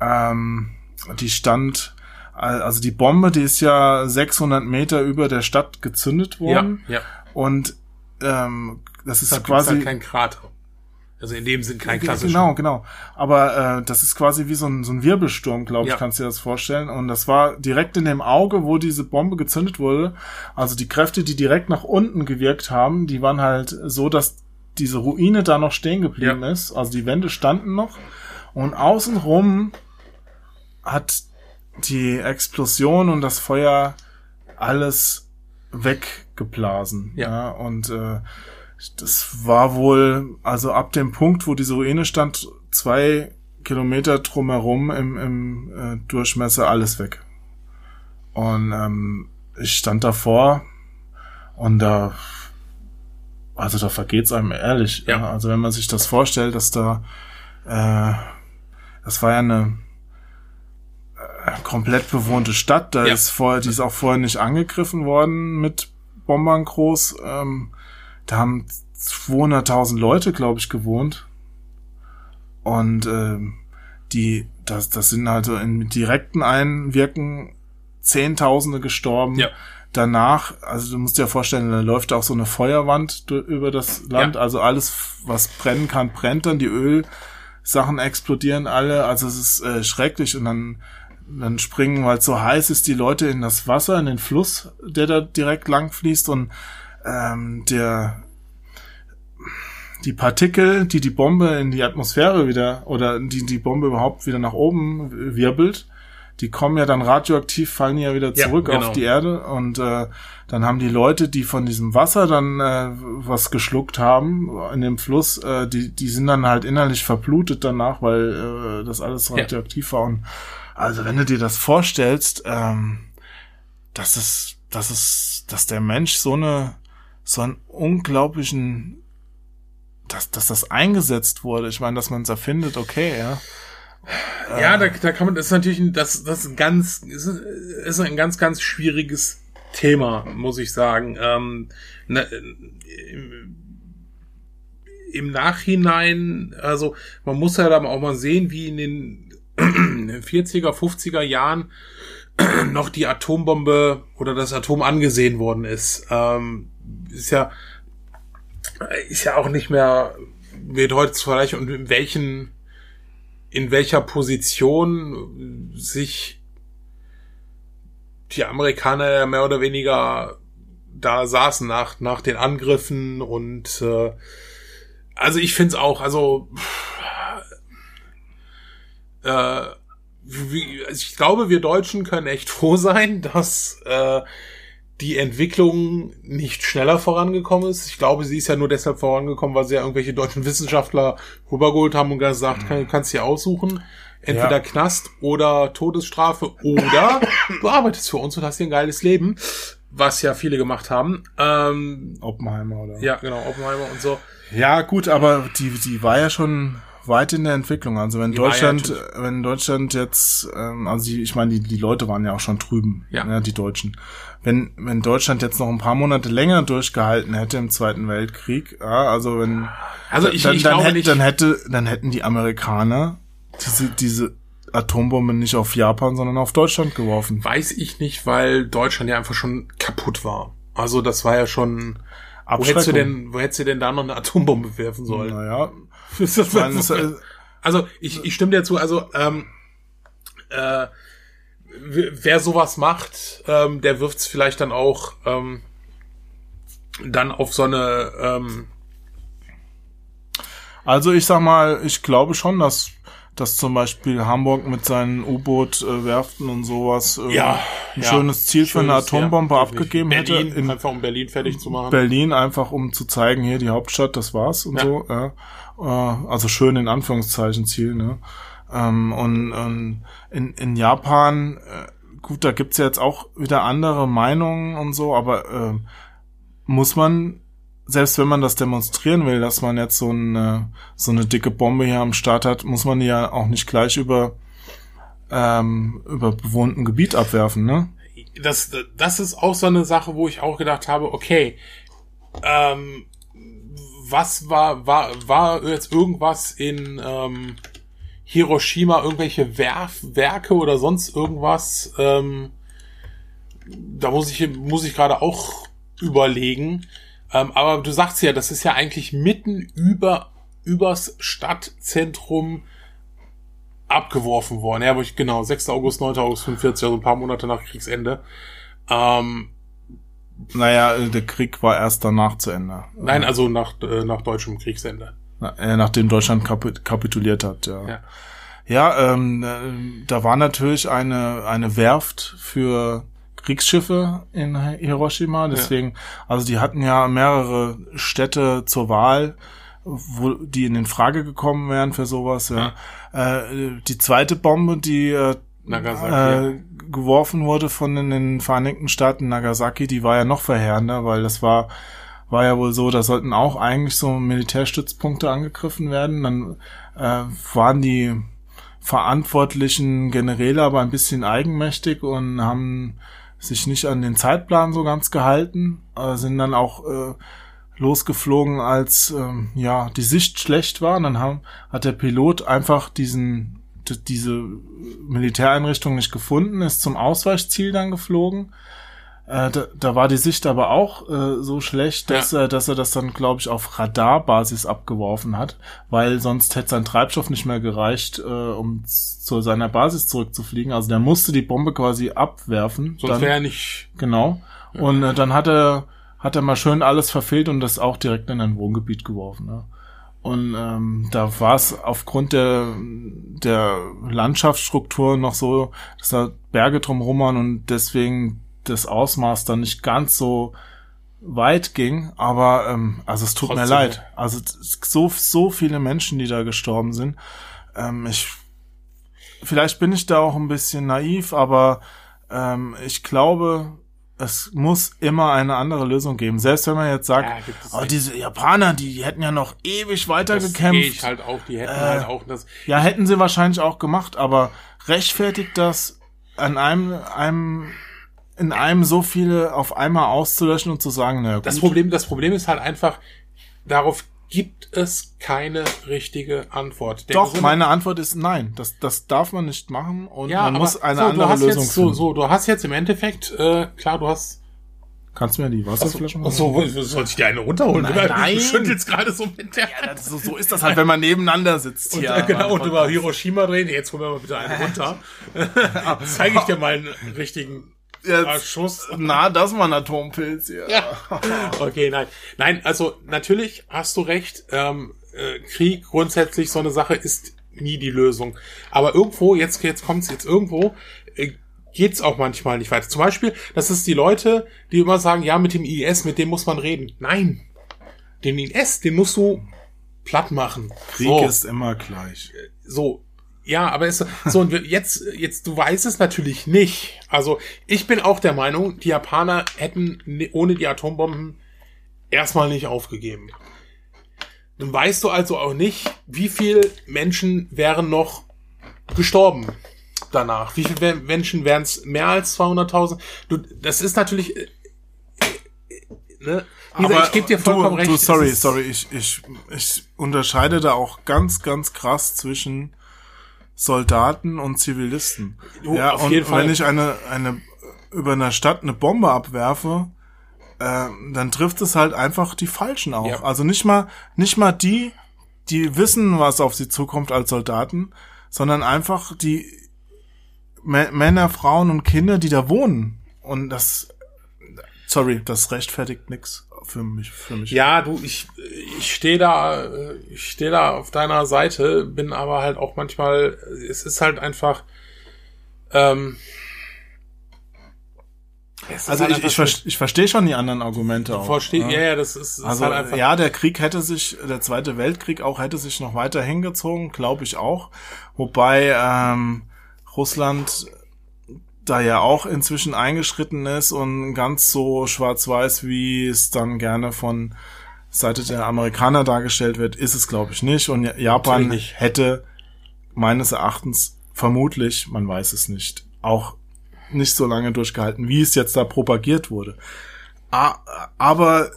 Ähm, die stand also die Bombe, die ist ja 600 Meter über der Stadt gezündet worden. Ja, ja. Und ähm, das ist gibt's quasi halt kein Krater. Also in dem Sinn kein klassischer. Genau, genau. Aber äh, das ist quasi wie so ein, so ein Wirbelsturm, glaube ich, Ja. kannst du dir das vorstellen. Und das war direkt in dem Auge, wo diese Bombe gezündet wurde. Also die Kräfte, die direkt nach unten gewirkt haben, die waren halt so, dass diese Ruine da noch stehen geblieben Ja. ist. Also die Wände standen noch. Und außenrum hat die Explosion und das Feuer alles weggeblasen. Ja. und äh, das war wohl, also ab dem Punkt, wo diese Ruine stand, zwei Kilometer drumherum im, im äh, Durchmesser alles weg. Und ähm, ich stand davor und da, also da vergeht's einem ehrlich. Ja. Also wenn man sich das vorstellt, dass da, äh, das war ja eine komplett bewohnte Stadt, da Ja. ist vorher, die ist auch vorher nicht angegriffen worden mit Bombern groß. Ähm, da haben 200.000 Leute, glaube ich, gewohnt. Und ähm, die, das, das sind also im direkten Einwirken Zehntausende gestorben. Ja. Danach, also du musst dir vorstellen, da läuft auch so eine Feuerwand über das Land. Ja. Also alles, was brennen kann, brennt dann. Die Ölsachen explodieren alle. Also es ist äh, schrecklich. Und dann, dann springen, weil es so heiß ist, die Leute in das Wasser, in den Fluss, der da direkt lang fließt. Und ähm, der die Partikel, die die Bombe in die Atmosphäre wieder oder die die Bombe überhaupt wieder nach oben wirbelt, die kommen ja dann radioaktiv, fallen ja wieder Ja, zurück genau. auf die Erde und äh, dann haben die Leute, die von diesem Wasser dann äh, was geschluckt haben in dem Fluss, äh, die die sind dann halt innerlich verblutet danach, weil äh, das alles Ja. radioaktiv war und also wenn du dir das vorstellst, ähm, dass es, dass es, dass der Mensch so eine, so einen unglaublichen, dass, dass das eingesetzt wurde. Ich meine, dass man es erfindet, okay, ja. Ja, da, da kann man, das ist natürlich, das, das ist ein ganz, ist, ist ein ganz, ganz schwieriges Thema, muss ich sagen. Ähm, ne, Im Nachhinein, also man muss ja dann auch mal sehen, wie in den 40er, 50er Jahren [CLEARS THROAT] noch die Atombombe oder das Atom angesehen worden ist. Ähm, ist ja, ist ja auch nicht mehr, wird heute zu vergleichen und in welchen in welcher Position sich die Amerikaner mehr oder weniger da saßen nach, nach den Angriffen und äh, also ich finde es auch, also äh, wie, also ich glaube, wir Deutschen können echt froh sein, dass äh, die Entwicklung nicht schneller vorangekommen ist. Ich glaube, sie ist ja nur deshalb vorangekommen, weil sie ja irgendwelche deutschen Wissenschaftler rübergeholt haben und gesagt, kann, kannst dir aussuchen. Entweder Ja. Knast oder Todesstrafe oder [COUGHS] du arbeitest für uns und hast hier ein geiles Leben, was ja viele gemacht haben. Ähm, Oppenheimer oder. ja, genau, Oppenheimer und so. Ja, gut, aber die, die war ja schon weit in der Entwicklung. Also wenn Die war ja Deutschland, wenn Deutschland jetzt, ähm, also die, ich meine, die, die Leute waren ja auch schon drüben, Ja. ne, die Deutschen. Wenn, wenn Deutschland jetzt noch ein paar Monate länger durchgehalten hätte im Zweiten Weltkrieg, ja, also wenn Also ich, dann, ich dann, hätte, nicht. dann hätte, dann hätten die Amerikaner diese, diese Atombombe nicht auf Japan, sondern auf Deutschland geworfen. Weiß ich nicht, weil Deutschland ja einfach schon kaputt war. Also das war ja schon. Wo hättest du denn, wo hättest du denn da noch eine Atombombe werfen sollen? Naja, [LAUGHS] Also ich, ich stimme dir zu, also ähm, äh, wer sowas macht, ähm, der wirft's vielleicht dann auch ähm, dann auf so eine ähm, Also ich sag mal, ich glaube schon, dass, dass zum Beispiel Hamburg mit seinen U-Boot-Werften und sowas äh, Ja, ein ja. schönes Ziel für eine schönes, Atombombe ja, abgegeben Berlin, hätte. In einfach um Berlin fertig zu machen. Berlin einfach, um zu zeigen, hier die Hauptstadt, das war's und so. Ja. Äh, also schön in Anführungszeichen Ziel. Ne? Ähm, und und in, in Japan, äh, gut, da gibt's ja jetzt auch wieder andere Meinungen und so, aber äh, muss man selbst wenn man das demonstrieren will, dass man jetzt so eine, so eine dicke Bombe hier am Start hat, muss man die ja auch nicht gleich über, ähm, über bewohnten Gebiet abwerfen, ne? das, das ist auch so eine Sache, wo ich auch gedacht habe, okay, ähm, was war, war, war jetzt irgendwas in, ähm, Hiroshima irgendwelche Werf Werke oder sonst irgendwas. Ähm, da muss ich, muss ich gerade auch überlegen. Ähm, aber du sagst ja, das ist ja eigentlich mitten über, übers Stadtzentrum abgeworfen worden. Ja, aber ich, genau, 6. August, 9. August 45, also ein paar Monate nach Kriegsende. Ähm, naja, der Krieg war erst danach zu Ende. Nein, also nach, äh, nach deutschem Kriegsende. Na, äh, nachdem Deutschland kapit kapituliert hat, ja. Ja, ja ähm, äh, da war natürlich eine, eine Werft für Kriegsschiffe in Hiroshima, deswegen, ja. also die hatten ja mehrere Städte zur Wahl, wo die in den Frage gekommen wären für sowas, ja. ja. Äh, die zweite Bombe, die äh, Nagasaki. Äh, geworfen wurde von den Vereinigten Staaten Nagasaki, die war ja noch verheerender, weil das war war ja wohl so, da sollten auch eigentlich so Militärstützpunkte angegriffen werden. Dann äh, waren die verantwortlichen Generäle aber ein bisschen eigenmächtig und haben sich nicht an den Zeitplan so ganz gehalten, äh, sind dann auch äh, losgeflogen, als äh, ja die Sicht schlecht war. Und dann haben, hat der Pilot einfach diesen diese Militäreinrichtung nicht gefunden, ist zum Ausweichziel dann geflogen. Äh, da, da war die Sicht aber auch äh, so schlecht, dass, ja. er, dass er das dann, glaube ich, auf Radarbasis abgeworfen hat, weil sonst hätte sein Treibstoff nicht mehr gereicht, äh, um zu seiner Basis zurückzufliegen. Also der musste die Bombe quasi abwerfen. Sonst wäre er nicht. Genau. Ja. Und äh, dann hat er, hat er mal schön alles verfehlt und das auch direkt in ein Wohngebiet geworfen. Ne? Und ähm, da war es aufgrund der, der Landschaftsstruktur noch so, dass da Berge drumherum waren und deswegen das Ausmaß dann nicht ganz so weit ging. Aber ähm, also es tut Trotzdem. mir leid. Also so, so viele Menschen, die da gestorben sind. Ähm, ich vielleicht bin ich da auch ein bisschen naiv, aber ähm, ich glaube, es muss immer eine andere Lösung geben. Selbst wenn man jetzt sagt, ja, oh, diese Japaner, die hätten ja noch ewig weiter das halt auch, die hätten äh, halt auch das. Ja, hätten sie wahrscheinlich auch gemacht, aber rechtfertigt das an einem, einem in einem so viele auf einmal auszulöschen und zu sagen, naja, gut. Das Problem, das Problem ist halt einfach, darauf gibt es keine richtige Antwort. Der Doch, Gesunde meine Antwort ist nein. Das, das darf man nicht machen und ja, man muss eine so, andere Lösung jetzt, finden. So, so, du hast jetzt im Endeffekt, äh, klar, du hast Kannst du mir die Wasserflasche machen? Achso, soll ich dir eine runterholen? Nein, [LAUGHS] nein. Du schüttelst gerade so mit der ja, so, so ist das halt, wenn man nebeneinander sitzt. Und, hier, äh, genau, und über Hiroshima reden. Jetzt holen wir mal bitte eine runter. [LAUGHS] Zeige ich dir mal einen richtigen Jetzt, Schuss. Na, das war ein Atompilz, ja. ja. [LAUGHS] Okay, nein. Nein, also natürlich hast du recht. Ähm, äh, Krieg grundsätzlich so eine Sache ist nie die Lösung. Aber irgendwo, jetzt, jetzt kommt's jetzt irgendwo, äh, geht's auch manchmal nicht weiter. Zum Beispiel, das ist die Leute, die immer sagen, ja, mit dem IS, mit dem muss man reden. Nein. Den IS, den musst du platt machen. Krieg so. ist immer gleich. So, ja, aber es, so, und jetzt, jetzt, du weißt es natürlich nicht. Also, ich bin auch der Meinung, die Japaner hätten ohne die Atombomben erstmal nicht aufgegeben. Dann weißt du also auch nicht, wie viele Menschen wären noch gestorben danach. Wie viele Menschen wären es mehr als 200.000? Du, das ist natürlich, äh, äh, ne? aber ich gebe dir vollkommen du, recht. Du, sorry, sorry, ich, ich, ich unterscheide da auch ganz, ganz krass zwischen Soldaten und Zivilisten. Oh, ja, und wenn ich eine, eine, über einer Stadt eine Bombe abwerfe, äh, dann trifft es halt einfach die Falschen auch. Ja. Also nicht mal, nicht mal die, die wissen, was auf sie zukommt als Soldaten, sondern einfach die M Männer, Frauen und Kinder, die da wohnen. Und das, sorry, das rechtfertigt nix für mich, für mich. Ja, du, ich, ich stehe da, ich stehe da auf deiner Seite, bin aber halt auch manchmal, es ist halt einfach, ähm, also halt ich, ich, ver ich verstehe schon die anderen Argumente auch. Verstehe, ja. Ne? ja, ja, das ist, ist also, halt einfach. Ja, der Krieg hätte sich, der Zweite Weltkrieg auch hätte sich noch weiter hingezogen, glaube ich auch. Wobei ähm, Russland da ja auch inzwischen eingeschritten ist und ganz so schwarz-weiß, wie es dann gerne von Seite der Amerikaner dargestellt wird, ist es glaube ich nicht. Und Japan nicht. hätte meines Erachtens vermutlich, man weiß es nicht, auch nicht so lange durchgehalten, wie es jetzt da propagiert wurde. Aber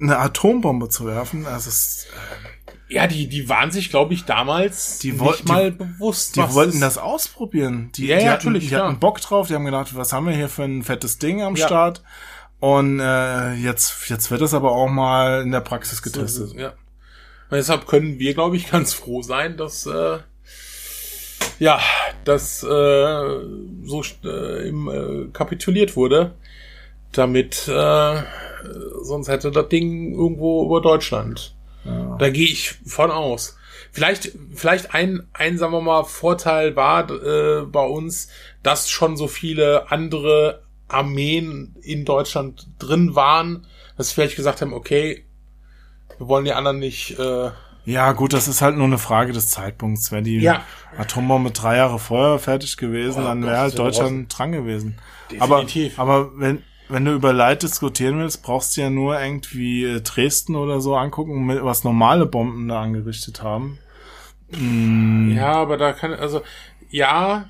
eine Atombombe zu werfen, das ist, äh, ja, die, die waren sich, glaube ich, damals die nicht mal die, bewusst. Die wollten das ausprobieren. Die, ja, die, ja, hatten, natürlich, die ja. hatten Bock drauf, die haben gedacht, was haben wir hier für ein fettes Ding am ja. Start? Und äh, jetzt, jetzt wird es aber auch mal in der Praxis getestet. So, ja. Und deshalb können wir, glaube ich, [LAUGHS] ganz froh sein, dass äh, ja, dass äh, so äh, im, äh, kapituliert wurde, damit äh, sonst hätte das Ding irgendwo über Deutschland. Ja. Da gehe ich von aus. Vielleicht, vielleicht ein, ein, sagen wir mal, Vorteil war äh, bei uns, dass schon so viele andere Armeen in Deutschland drin waren, dass vielleicht gesagt haben, okay, wir wollen die anderen nicht. Äh, ja, gut, das ist halt nur eine Frage des Zeitpunkts. Wenn die ja. Atombombe drei Jahre vorher fertig gewesen, oh, dann wäre halt Deutschland dran gewesen. Definitiv. Aber, aber wenn, wenn du über Leid diskutieren willst, brauchst du ja nur irgendwie äh, Dresden oder so angucken, was normale Bomben da angerichtet haben. Ja, aber da kann, also, ja,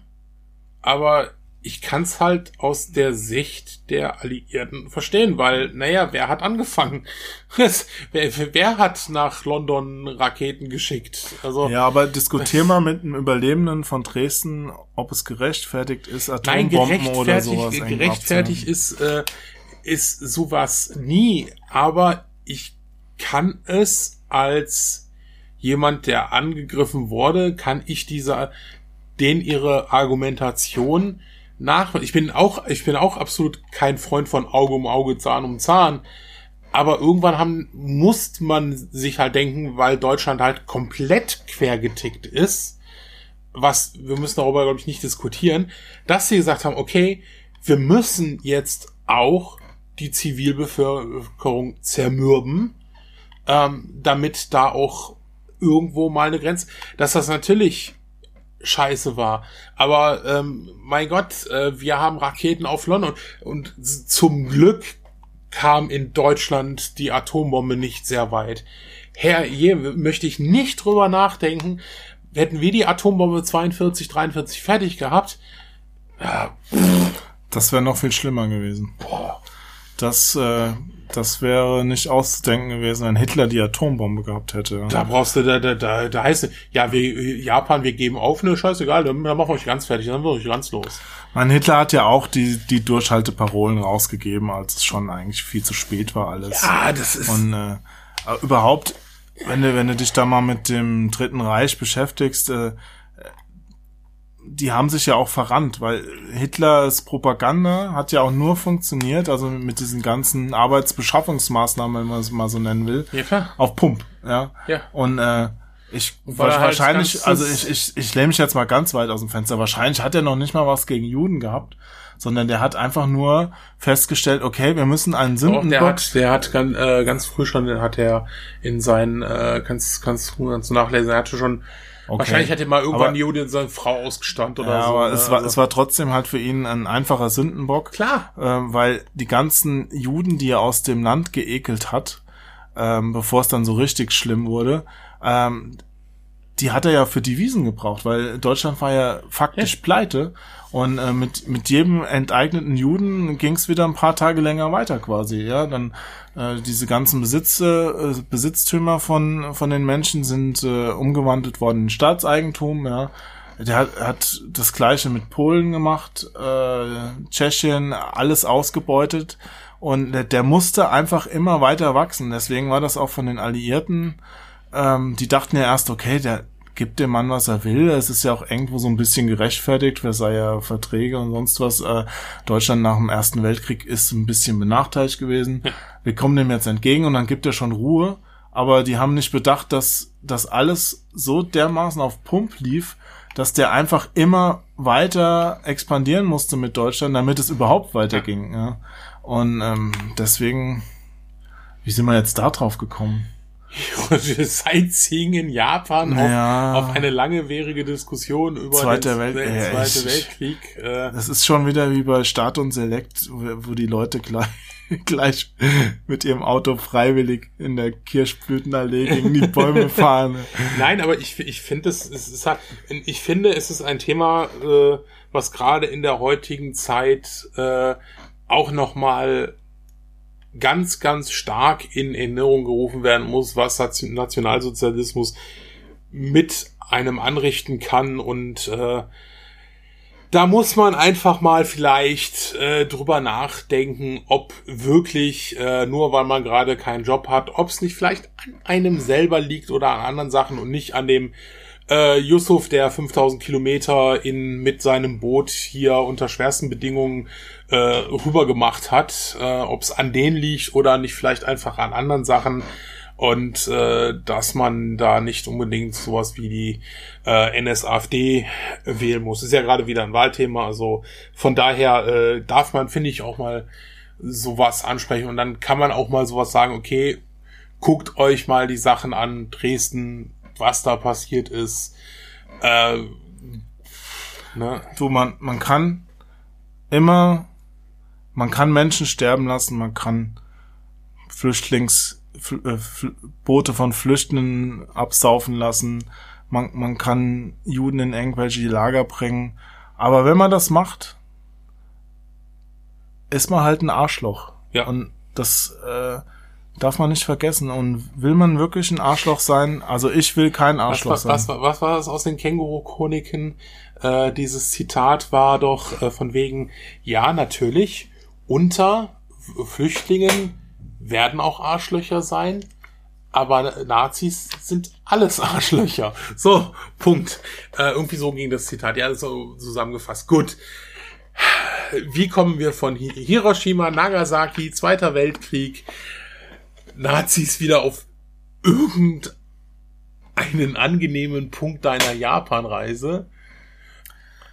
aber ich kann es halt aus der Sicht der Alliierten verstehen, weil, naja, wer hat angefangen? [LAUGHS] wer, wer hat nach London Raketen geschickt? Also, ja, aber diskutier mal mit einem Überlebenden von Dresden, ob es gerechtfertigt ist, Atombomben nein, oder sowas. Gerechtfertigt ist, äh, ist sowas nie, aber ich kann es als jemand, der angegriffen wurde, kann ich dieser, den ihre Argumentation nach. Ich bin auch, ich bin auch absolut kein Freund von Auge um Auge, Zahn um Zahn. Aber irgendwann haben, muss man sich halt denken, weil Deutschland halt komplett quergetickt ist, was, wir müssen darüber, glaube ich, nicht diskutieren, dass sie gesagt haben, okay, wir müssen jetzt auch die Zivilbevölkerung zermürben, ähm, damit da auch irgendwo mal eine Grenze, dass das natürlich scheiße war. Aber ähm, mein Gott, äh, wir haben Raketen auf London und zum Glück kam in Deutschland die Atombombe nicht sehr weit. Herr, hier möchte ich nicht drüber nachdenken. Hätten wir die Atombombe 42, 43 fertig gehabt, ja, das wäre noch viel schlimmer gewesen. Boah. Das äh, das wäre nicht auszudenken gewesen, wenn Hitler die Atombombe gehabt hätte. Da brauchst du, da, da, da, da heißt es, ja, wir, Japan, wir geben auf, ne, scheißegal, dann, dann machen wir euch ganz fertig, dann wird euch ganz los. Mein Hitler hat ja auch die, die Durchhalteparolen rausgegeben, als es schon eigentlich viel zu spät war alles. Ja, das ist. Und äh, überhaupt, wenn du, wenn du dich da mal mit dem Dritten Reich beschäftigst, äh, die haben sich ja auch verrannt, weil Hitlers Propaganda hat ja auch nur funktioniert, also mit diesen ganzen Arbeitsbeschaffungsmaßnahmen, wenn man es mal so nennen will, ja, auf Pump, ja. ja. Und äh, ich halt wahrscheinlich, halt also ich, ich, ich lehne mich jetzt mal ganz weit aus dem Fenster. Wahrscheinlich hat er noch nicht mal was gegen Juden gehabt, sondern der hat einfach nur festgestellt, okay, wir müssen einen Sündenbock. Der hat, der hat ganz, äh, ganz früh schon, hat er in seinen, äh, kannst, kannst du nachlesen, er hatte schon Okay. Wahrscheinlich hätte mal irgendwann aber, Jude seine Frau ausgestand oder ja, so. Aber ne? es war, also. es war trotzdem halt für ihn ein einfacher Sündenbock. Klar. Ähm, weil die ganzen Juden, die er aus dem Land geekelt hat, ähm, bevor es dann so richtig schlimm wurde, ähm, die hat er ja für Devisen gebraucht, weil Deutschland war ja faktisch ja. pleite und äh, mit mit jedem enteigneten Juden ging es wieder ein paar Tage länger weiter quasi. Ja, dann äh, diese ganzen Besitze, äh, Besitztümer von von den Menschen sind äh, umgewandelt worden in Staatseigentum. Ja, der hat, hat das gleiche mit Polen gemacht, äh, Tschechien, alles ausgebeutet und der, der musste einfach immer weiter wachsen. Deswegen war das auch von den Alliierten ähm, die dachten ja erst, okay, der gibt dem Mann, was er will. Es ist ja auch irgendwo so ein bisschen gerechtfertigt, wer sei ja Verträge und sonst was. Äh, Deutschland nach dem Ersten Weltkrieg ist ein bisschen benachteiligt gewesen. Ja. Wir kommen dem jetzt entgegen und dann gibt er schon Ruhe. Aber die haben nicht bedacht, dass das alles so dermaßen auf Pump lief, dass der einfach immer weiter expandieren musste mit Deutschland, damit es überhaupt weiterging. Ja. Und ähm, deswegen, wie sind wir jetzt da drauf gekommen? [LAUGHS] Sightseeing in Japan ja. auf, auf, eine langwierige Diskussion über Zweite den, Welt, den ja, Zweite Weltkrieg. Äh. Das ist schon wieder wie bei Start und Select, wo, wo die Leute gleich, [LAUGHS] gleich mit ihrem Auto freiwillig in der Kirschblütenallee gegen die Bäume [LAUGHS] fahren. Nein, aber ich, ich finde es, es ist halt, ich finde, es ist ein Thema, äh, was gerade in der heutigen Zeit äh, auch noch mal ganz, ganz stark in Erinnerung gerufen werden muss, was Nationalsozialismus mit einem anrichten kann. Und äh, da muss man einfach mal vielleicht äh, drüber nachdenken, ob wirklich, äh, nur weil man gerade keinen Job hat, ob es nicht vielleicht an einem selber liegt oder an anderen Sachen und nicht an dem äh, Yusuf, der 5000 Kilometer in, mit seinem Boot hier unter schwersten Bedingungen äh, rüber gemacht hat, äh, ob es an denen liegt oder nicht vielleicht einfach an anderen Sachen und äh, dass man da nicht unbedingt sowas wie die äh, NSAFD wählen muss. Ist ja gerade wieder ein Wahlthema, also von daher äh, darf man, finde ich, auch mal sowas ansprechen und dann kann man auch mal sowas sagen, okay, guckt euch mal die Sachen an, Dresden, was da passiert ist. Äh, ne? Du, man, man kann immer, man kann Menschen sterben lassen, man kann Flüchtlings äh, Boote von Flüchtenden absaufen lassen. Man, man kann Juden in irgendwelche Lager bringen. Aber wenn man das macht, ist man halt ein Arschloch. Ja. Und das äh, darf man nicht vergessen. Und will man wirklich ein Arschloch sein? Also ich will kein Arschloch was, was, sein. Was, was war das aus den Känguru-Chroniken? Äh, dieses Zitat war doch äh, von wegen, ja, natürlich, unter Flüchtlingen werden auch Arschlöcher sein, aber Nazis sind alles [LAUGHS] Arschlöcher. So, Punkt. Äh, irgendwie so ging das Zitat. Ja, so zusammengefasst. Gut. Wie kommen wir von Hiroshima, Nagasaki, Zweiter Weltkrieg, Nazis wieder auf irgendeinen angenehmen Punkt deiner Japanreise?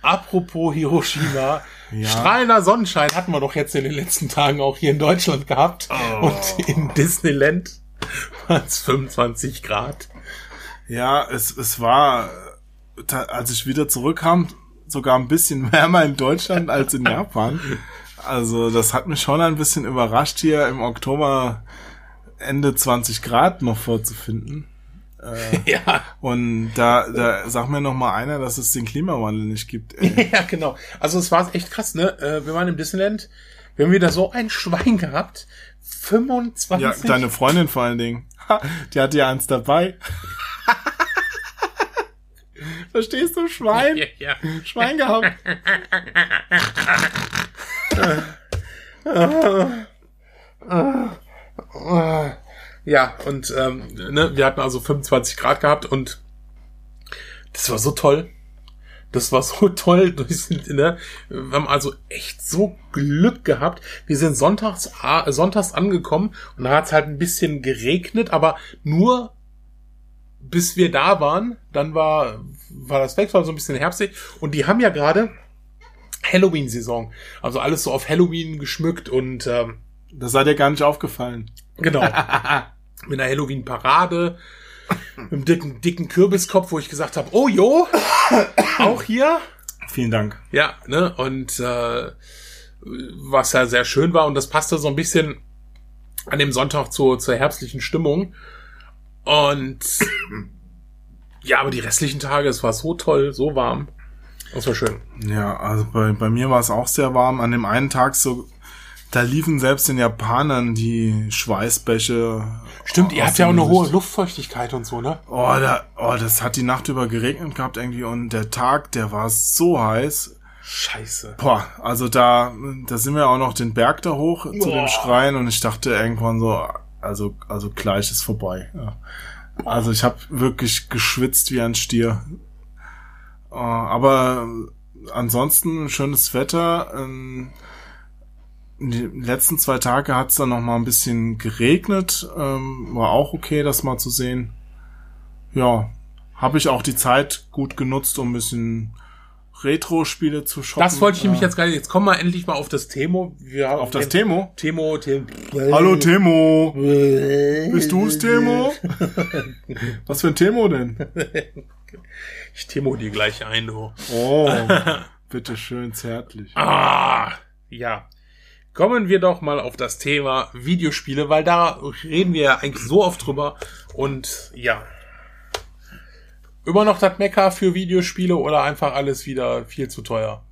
Apropos Hiroshima, [LAUGHS] ja. strahlender Sonnenschein hatten wir doch jetzt in den letzten Tagen auch hier in Deutschland gehabt. Oh. Und in Disneyland waren es 25 Grad. Ja, es, es war, als ich wieder zurückkam, sogar ein bisschen [LAUGHS] wärmer in Deutschland als in Japan. Also das hat mich schon ein bisschen überrascht, hier im Oktober Ende 20 Grad noch vorzufinden. [LAUGHS] Äh, ja. Und da, da sag mir noch mal einer, dass es den Klimawandel nicht gibt. Ey. [LAUGHS] ja, genau. Also es war echt krass, ne? Äh, wir waren im Disneyland, wir haben wieder so ein Schwein gehabt. 25. Ja, deine Freundin vor allen Dingen. Die hatte ja eins dabei. [LAUGHS] Verstehst du, Schwein? Ja, ja. Schwein gehabt. Ja, und ähm, ne, wir hatten also 25 Grad gehabt und das war so toll. Das war so [LAUGHS] toll. [LAUGHS] Ne? Wir haben also echt so Glück gehabt. Wir sind sonntags, äh, sonntags angekommen und da hat es halt ein bisschen geregnet, aber nur bis wir da waren. Dann war, war das weg, war so ein bisschen herbstig. Und die haben ja gerade Halloween-Saison. Also alles so auf Halloween geschmückt und ähm, das sei dir gar nicht aufgefallen. Genau. [LAUGHS] mit einer Halloween-Parade, mit einem dicken, dicken Kürbiskopf, wo ich gesagt habe, oh jo, auch hier. Vielen Dank. Ja, ne, und äh, was ja sehr schön war und das passte so ein bisschen an dem Sonntag zur, zur herbstlichen Stimmung. Und ja, aber die restlichen Tage, es war so toll, so warm. Das war schön. Ja, also bei, bei mir war es auch sehr warm. An dem einen Tag so da liefen selbst den Japanern die Schweißbäche. Stimmt, ihr habt ja auch eine hohe Luftfeuchtigkeit und so, ne? Oh, da, oh, das hat die Nacht über geregnet gehabt irgendwie und der Tag, der war so heiß. Scheiße. Boah, also da, da sind wir auch noch den Berg da hoch Boah. zu dem Schrein und ich dachte irgendwann so, also, also gleich ist vorbei. Ja. Also ich habe wirklich geschwitzt wie ein Stier. Uh, aber ansonsten schönes Wetter. Ähm, die letzten zwei Tage hat es dann noch mal ein bisschen geregnet. Ähm, war auch okay, das mal zu sehen. Ja, habe ich auch die Zeit gut genutzt, um ein bisschen Retro-Spiele zu shoppen. Das wollte ich nämlich jetzt gerade. Jetzt kommen wir endlich mal auf das Themo. Wir auf das Themo? Temo, Temo. Hallo Temo. Bist du's, [LAUGHS] Temo? Was für ein Temo denn? Ich Temo dir gleich ein, du. Oh, [LAUGHS] bitte schön zärtlich. Ah, ja. Kommen wir doch mal auf das Thema Videospiele, weil da reden wir ja eigentlich so oft drüber. Und ja. Immer noch das Mecker für Videospiele oder einfach alles wieder viel zu teuer?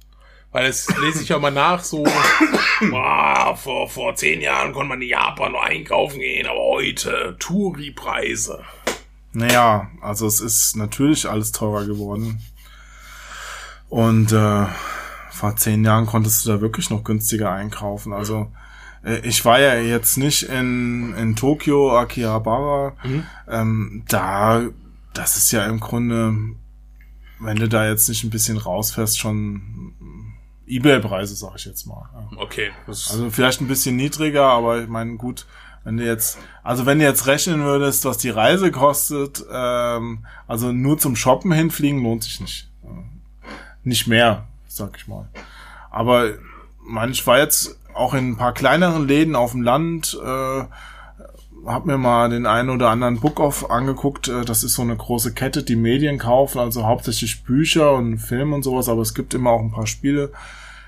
Weil das lese ich ja mal nach, so, wow, [COUGHS] vor, vor zehn Jahren konnte man in Japan nur einkaufen gehen, aber heute Touri-Preise. Naja, also es ist natürlich alles teurer geworden. Und äh, vor zehn Jahren konntest du da wirklich noch günstiger einkaufen. Also äh, ich war ja jetzt nicht in, in Tokio, Akihabara. Mhm. Ähm, da, das ist ja im Grunde, wenn du da jetzt nicht ein bisschen rausfährst, schon Ebay-Preise, sag ich jetzt mal. Okay. Also vielleicht ein bisschen niedriger, aber ich meine, gut, wenn du jetzt, also wenn du jetzt rechnen würdest, was die Reise kostet, ähm, also nur zum Shoppen hinfliegen lohnt sich nicht. Nicht mehr, sag ich mal. Aber man, ich war jetzt auch in ein paar kleineren Läden auf dem Land, äh, hab mir mal den einen oder anderen Book-Off angeguckt. Äh, das ist so eine große Kette, die Medien kaufen, also hauptsächlich Bücher und Filme und sowas, aber es gibt immer auch ein paar Spiele.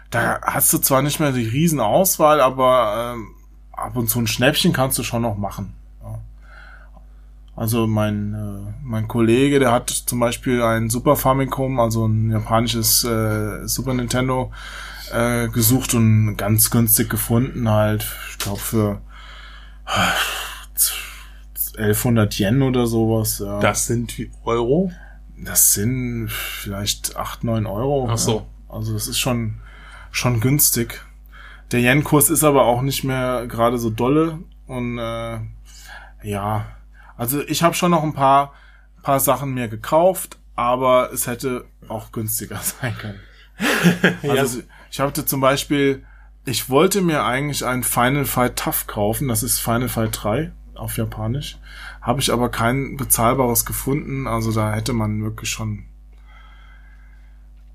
Da hast du zwar nicht mehr die riesen Auswahl, aber ähm, ab und zu ein Schnäppchen kannst du schon noch machen. Also mein, äh, mein Kollege, der hat zum Beispiel ein Super Famicom, also ein japanisches äh, Super Nintendo, äh, gesucht und ganz günstig gefunden halt. Ich glaube für 1100 Yen oder sowas. Ja. Das sind wie Euro? Das sind vielleicht 8, 9 Euro. Ach so. Ja. Also das ist schon, schon günstig. Der Yen-Kurs ist aber auch nicht mehr gerade so dolle. Und äh, ja, also ich habe schon noch ein paar, paar Sachen mir gekauft, aber es hätte auch günstiger [LAUGHS] sein können. [LAUGHS] Also ja. ich hatte zum Beispiel, ich wollte mir eigentlich ein Final Fight Tough kaufen, das ist Final Fight 3 auf Japanisch. Habe ich aber kein bezahlbares gefunden, also da hätte man wirklich schon.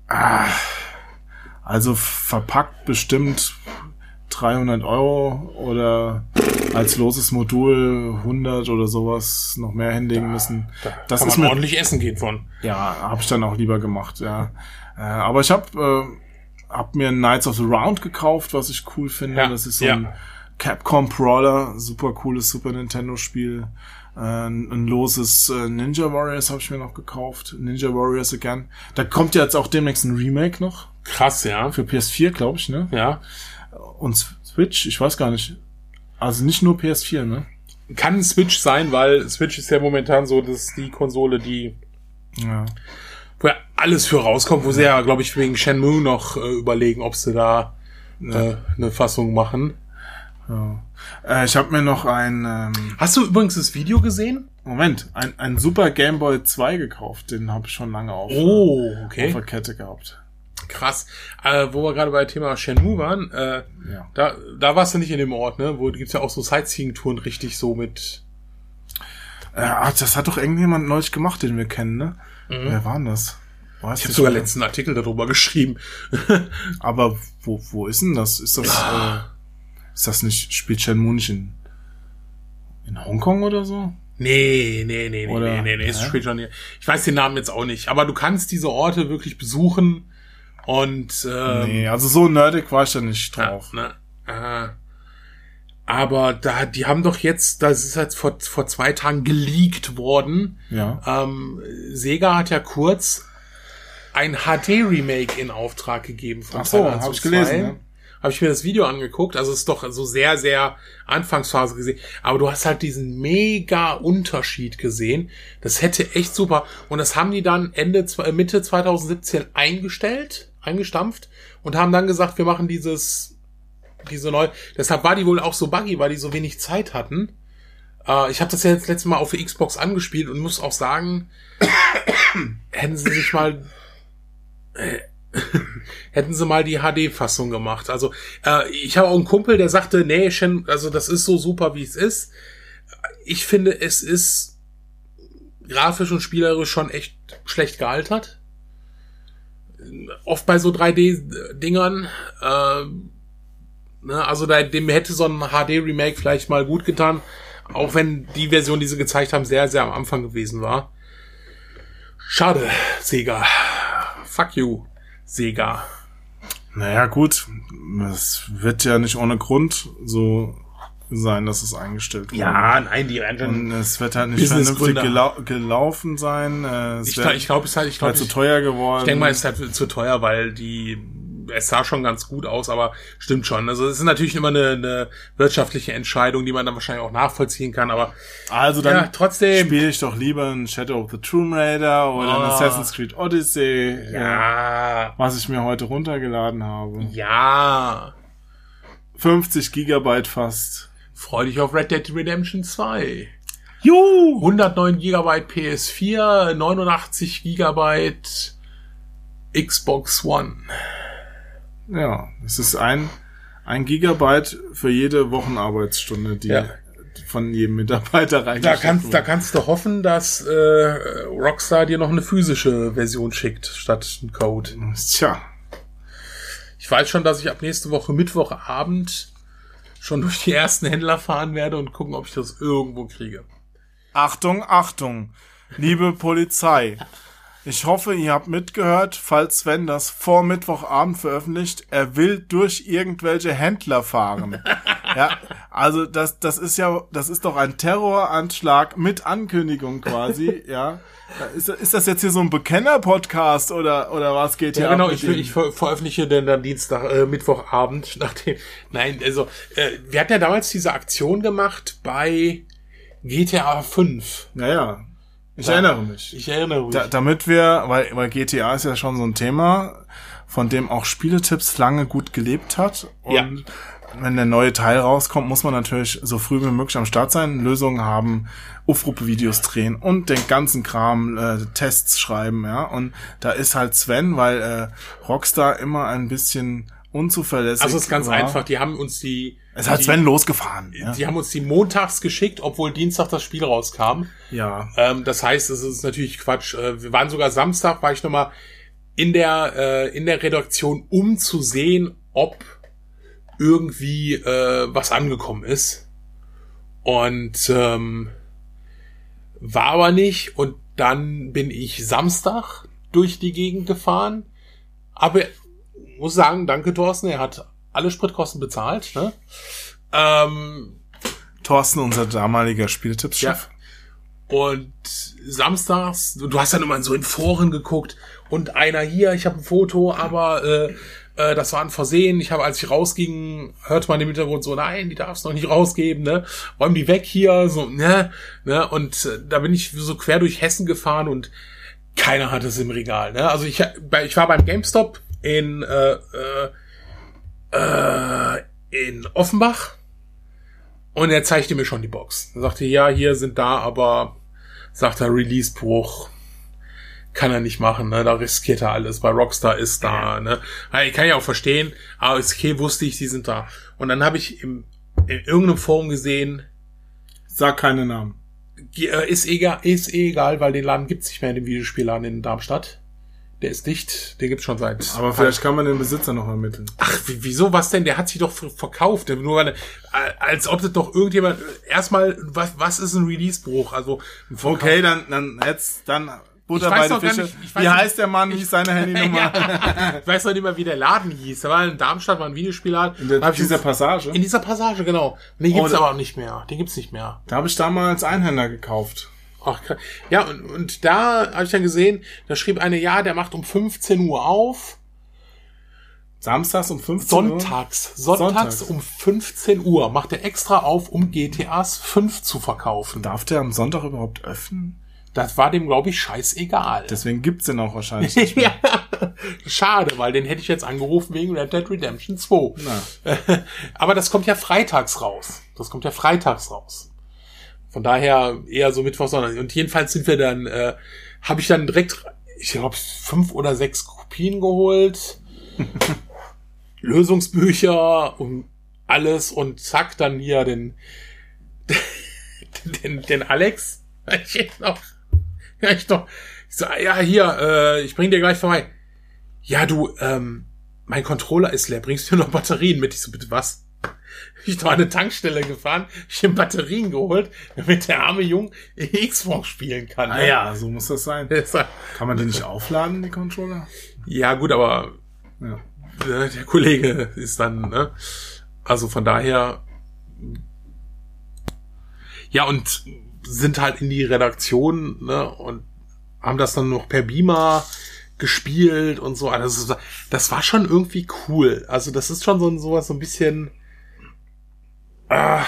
Ah, also verpackt bestimmt 300 Euro oder als loses Modul 100 oder sowas noch mehr hinlegen da, müssen. Da das kann ist man mit, ordentlich essen gehen von. Ja, habe ich dann auch lieber gemacht, ja. Äh, aber ich habe äh, hab mir Knights of the Round gekauft, was ich cool finde. Ja, das ist so ja. ein Capcom Brawler, super cooles Super Nintendo Spiel. Äh, ein loses äh, Ninja Warriors habe ich mir noch gekauft. Ninja Warriors Again. Da kommt ja jetzt auch demnächst ein Remake noch. Krass, ja. Für PS4, glaube ich, ne? Ja. Und Switch, ich weiß gar nicht. Also nicht nur PS4, ne? Kann Switch sein, weil Switch ist ja momentan so, dass die Konsole, die ja. wo ja alles für rauskommt, wo sie ja, glaube ich, wegen Shenmue noch äh, überlegen, ob sie da äh, eine Fassung machen. Ja. Äh, ich habe mir noch ein. Ähm, Hast du übrigens das Video gesehen? Moment, ein, ein Super Game Boy 2 gekauft. Den habe ich schon lange auf, oh, okay. auf der Kette gehabt. Krass. Äh, wo wir gerade bei Thema Shenmue waren, äh, ja. da, da warst du nicht in dem Ort, ne? Wo gibt's ja auch so Sightseeing-Touren richtig so mit. Äh, ach, das hat doch irgendjemand neulich gemacht, den wir kennen, ne? Mhm. Wer war denn das? Weiß ich habe sogar letzten Artikel darüber geschrieben. [LAUGHS] Aber wo, wo ist denn das? Ist das, äh, ist das nicht, spielt Shenmue nicht in, in Hongkong oder so? Nee, nee, nee, nee, oder, nee, nee, nee, ist spielt schon hier. Ich weiß den Namen jetzt auch nicht, aber du kannst diese Orte wirklich besuchen und ähm, Nee, also so nerdig war ich da nicht drauf. Ja, ne? äh, aber da, die haben doch jetzt, das ist jetzt vor, vor zwei Tagen geleakt worden. Ja. Ähm, Sega hat ja kurz ein HD-Remake in Auftrag gegeben von Ach so, habe ich gelesen. Ja. Habe ich mir das Video angeguckt, also ist doch so sehr, sehr Anfangsphase gesehen. Aber du hast halt diesen mega Unterschied gesehen. Das hätte echt super. Und das haben die dann Ende, Mitte 2017 eingestellt, eingestampft und haben dann gesagt, wir machen dieses diese neue. Deshalb war die wohl auch so buggy, weil die so wenig Zeit hatten. Äh, ich habe das ja jetzt letztes Mal auf der Xbox angespielt und muss auch sagen, [COUGHS] hätten sie sich mal äh, [COUGHS] hätten sie mal die HD-Fassung gemacht. Also äh, ich habe auch einen Kumpel, der sagte, nee, Shen, also das ist so super, wie es ist. Ich finde, es ist grafisch und spielerisch schon echt schlecht gealtert. Oft bei so 3D-Dingern. Äh, Ne? Also da, dem hätte so ein HD-Remake vielleicht mal gut getan, auch wenn die Version, die sie gezeigt haben, sehr, sehr am Anfang gewesen war. Schade, Sega. Fuck you, Sega. Naja, gut. Es wird ja nicht ohne Grund so sein, dass es eingestellt wurde. Ja, nein, die Und es wird halt nicht vernünftig gelau gelaufen sein. Äh, ich glaube, ich glaub, es ist halt, ich glaube, zu teuer geworden. Ich denke mal, es ist halt zu teuer, weil die es sah schon ganz gut aus, aber stimmt schon. Also es ist natürlich immer eine, eine wirtschaftliche Entscheidung, die man dann wahrscheinlich auch nachvollziehen kann, aber Also dann ja, trotzdem. spiele ich doch lieber ein Shadow of the Tomb Raider oder ein Ah. Assassin's Creed Odyssey, äh, Ja, was ich mir heute runtergeladen habe. ja. 50 Gigabyte fast. Freu dich auf Red Dead Redemption 2. Juhu! 109 GB PS4, 89 GB Xbox One. Ja, es ist ein, ein Gigabyte für jede Wochenarbeitsstunde, die Ja. von jedem Mitarbeiter Da reingesteckt kannst, da wurde. kannst du hoffen, dass äh, Rockstar dir noch eine physische Version schickt, statt einen Code. Tja, Ich weiß schon, dass ich ab nächste Woche Mittwochabend schon durch die ersten Händler fahren werde und gucken, ob ich das irgendwo kriege. Achtung, Achtung, liebe Polizei. Ich hoffe, ihr habt mitgehört, falls Sven das vor Mittwochabend veröffentlicht, er will durch irgendwelche Händler fahren. Ja, also das, das ist ja, das ist doch ein Terroranschlag mit Ankündigung quasi, [LAUGHS] ja. Ist, ist das jetzt hier so ein Bekenner-Podcast oder, oder was geht hier Ja, genau, ich, ich ver veröffentliche denn dann Dienstag, äh, Mittwochabend, [LAUGHS] nachdem, nein, also, äh, wir hatten ja damals diese Aktion gemacht bei GTA 5. Naja, ich Da- erinnere mich. Ich erinnere mich. Da, damit wir, weil, weil GTA ist ja schon so ein Thema, von dem auch Spieletipps lange gut gelebt hat. Und Ja. Wenn der neue Teil rauskommt, muss man natürlich so früh wie möglich am Start sein, Lösungen haben, Aufrufe-Videos drehen und den ganzen Kram, äh, Tests schreiben, ja. Und da ist halt Sven, weil äh, Rockstar immer ein bisschen unzuverlässig also es ist ganz war. einfach, die haben uns die, Es hat die, Sven losgefahren. Ja. die haben uns die montags geschickt, obwohl Dienstag das Spiel rauskam. ja. Ähm, das heißt, es ist natürlich Quatsch. Äh, wir waren sogar Samstag, war ich nochmal in der, äh, in der Redaktion, um zu sehen, ob irgendwie äh, was angekommen ist. Und ähm, war aber nicht. Und dann bin ich Samstag durch die Gegend gefahren. Aber muss sagen, danke Thorsten, er hat alle Spritkosten bezahlt. Ne? Ähm, Thorsten, unser damaliger Spieletippschef. Und samstags, du du hast dann immer so in Foren geguckt und einer hier, ich habe ein Foto, aber äh, äh, das war ein Versehen. Ich habe, als ich rausging, hörte man im Hintergrund so, nein, die darfst noch nicht rausgeben, ne? Räum die weg hier, so, ne? ne? Und äh, da bin ich so quer durch Hessen gefahren und keiner hat es im Regal, ne? Also ich, ich war beim GameStop in äh, äh, äh, in Offenbach und er zeigte mir schon die Box. Er sagte, ja, hier sind da, aber sagt er, Release-Bruch. Kann er nicht machen, ne? Da riskiert er alles. Bei Rockstar ist da, ne? Ich kann ja auch verstehen, aber ist okay, wusste ich, die sind da. Und dann habe ich im, in irgendeinem Forum gesehen, Sag keine Namen. äh, ist egal, ist eh egal, weil den Laden gibt's nicht mehr, den Videospielladen in Darmstadt. Der ist dicht, den gibt's schon seit. Aber vielleicht kann man den Besitzer noch ermitteln. Ach, wie- wieso, was denn? Der hat sich doch ver- verkauft. Nur weil, äh, als ob das doch irgendjemand, erstmal, was, was ist ein Release-Bruch? Also, Okay, dann, dann jetzt, dann Butter Ich weiß bei gar Fische. nicht- ich Wie heißt der Mann? Wie ist seine [LAUGHS] Handynummer? ja, ich weiß noch nicht mehr, wie der Laden hieß. Da war in Darmstadt, war ein Videospielladen. In der, ich dieser uns- Passage. in dieser Passage, genau. Den gibt's Oh, aber auch nicht mehr. Den gibt's nicht mehr. Da habe ich damals Einhänder gekauft. Ach, ja, und, und da habe ich dann gesehen, da schrieb eine, ja, der macht um 15 Uhr auf. Samstags um 15 Uhr. Sonntags. Sonntags Sonntags. um 15 Uhr macht er extra auf, um GTAs 5 zu verkaufen. Darf der am Sonntag überhaupt öffnen? Das war dem, glaube ich, scheißegal. Deswegen gibt's den auch wahrscheinlich [LAUGHS] nicht mehr. ja, schade, weil den hätte ich jetzt angerufen wegen Red Dead Redemption 2. Na. [LAUGHS] Aber das kommt ja freitags raus. Das kommt ja freitags raus. Von daher eher so Mittwoch, sondern und jedenfalls sind wir dann, äh, habe ich dann direkt, ich glaube, fünf oder sechs Kopien geholt, [LAUGHS] Lösungsbücher und alles und zack, dann hier den, den, den Alex. Ich noch, [LAUGHS] ja, ich noch, ich so, ja, hier, äh, ich bring dir gleich vorbei. Ja, du, ähm, mein Controller ist leer, bringst du noch Batterien mit? Ich so, bitte was? [LAUGHS] Ich war an eine Tankstelle gefahren, ich hab Batterien geholt, damit der arme Jung [LAUGHS] Xbox spielen kann. Ah ne? ja, so muss das sein. War- Kann man die nicht aufladen, die Controller? Ja, gut, aber Ja. äh, der Kollege ist dann, ne? Also von daher. Ja, und sind halt in die Redaktion, ne? Und haben das dann noch per Beamer gespielt und so. Also das, war schon irgendwie cool. Also das ist schon so sowas so ein bisschen. Ah.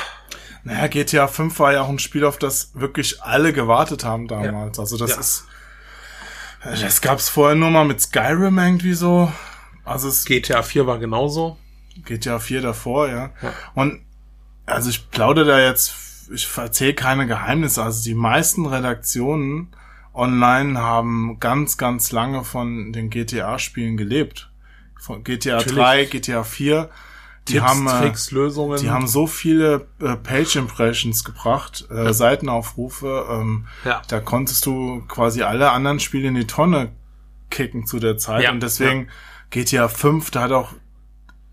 Naja, GTA 5 war ja auch ein Spiel, auf das wirklich alle gewartet haben damals. Ja. Also das ja. ist. Das gab's vorher nur mal mit Skyrim irgendwie so. Also es GTA 4 war genauso. GTA 4 davor, ja. ja. Und also ich plaudere da jetzt, ich erzähle keine Geheimnisse. Also die meisten Redaktionen online haben ganz, ganz lange von den GTA-Spielen gelebt. Von GTA Natürlich. 3, GTA 4. Die Tipps, haben, äh, Tricks, Lösungen. Die haben so viele äh, Page Impressions gebracht, äh, ja. Seitenaufrufe. Ähm, ja. Da konntest du quasi alle anderen Spiele in die Tonne kicken zu der Zeit. Ja. Und deswegen GTA 5, da hat auch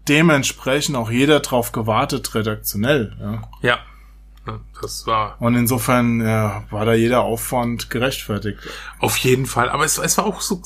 dementsprechend auch jeder drauf gewartet, redaktionell. Ja. ja. Das war. Und insofern ja, war da jeder Aufwand gerechtfertigt. Auf jeden Fall. Aber es, es war auch so,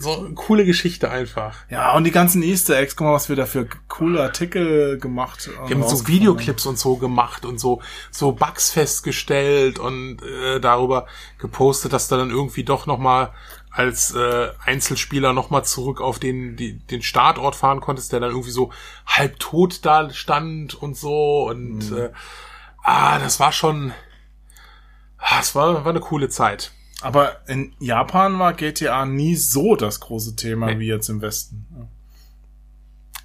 so eine coole Geschichte einfach. Ja, und die ganzen Easter Eggs, guck mal, was wir da für coole Artikel gemacht Wir haben so Videoclips und so gemacht und so, so Bugs festgestellt und äh, darüber gepostet, dass da dann irgendwie doch nochmal als äh, Einzelspieler nochmal zurück auf den, die, den Startort fahren konntest, der dann irgendwie so halb tot da stand und so und mhm. äh, ah, das war schon, ah, es war, war eine coole Zeit. Aber in Japan war GTA nie so das große Thema nee. wie jetzt im Westen.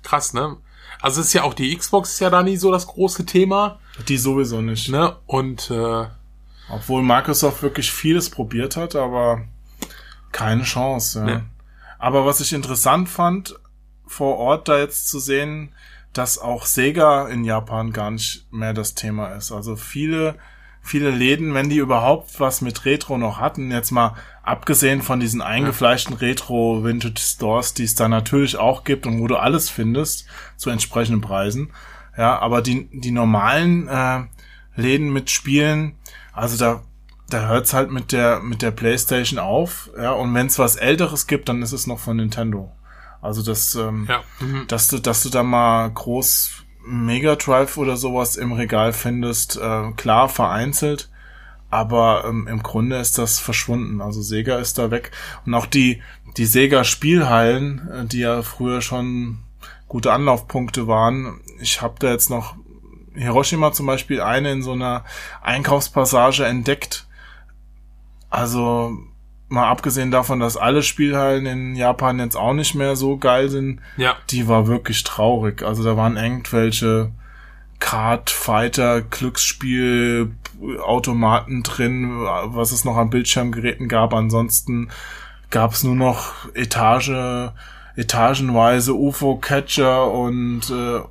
Krass, ne? Also ist ja auch die Xbox ist ja da nie so das große Thema. Die sowieso nicht. Ne? Und äh, obwohl Microsoft wirklich vieles probiert hat, aber keine Chance. Ja. Nee. Aber was ich interessant fand, vor Ort da jetzt zu sehen, dass auch Sega in Japan gar nicht mehr das Thema ist. Also viele, viele Läden, wenn die überhaupt was mit Retro noch hatten, jetzt mal abgesehen von diesen eingefleischten Retro-Vintage-Stores, die es da natürlich auch gibt und wo du alles findest zu entsprechenden Preisen. Ja, aber die, die normalen äh, Läden mit Spielen, also da, da hört's halt mit der, mit der Playstation auf. Ja, und wenn es was Älteres gibt, dann ist es noch von Nintendo. Also das, ähm, ja. mhm. dass du, dass du da mal groß Mega Drive oder sowas im Regal findest, äh, klar vereinzelt, aber ähm, im Grunde ist das verschwunden. Also Sega ist da weg und auch die die Sega Spielhallen, äh, die ja früher schon gute Anlaufpunkte waren. Ich habe da jetzt noch Hiroshima zum Beispiel eine in so einer Einkaufspassage entdeckt. Also mal abgesehen davon, dass alle Spielhallen in Japan jetzt auch nicht mehr so geil sind, ja. die war wirklich traurig. Also da waren irgendwelche Card Fighter Glücksspiel Automaten drin, was es noch an Bildschirmgeräten gab. Ansonsten gab es nur noch Etage, etagenweise UFO Catcher und äh,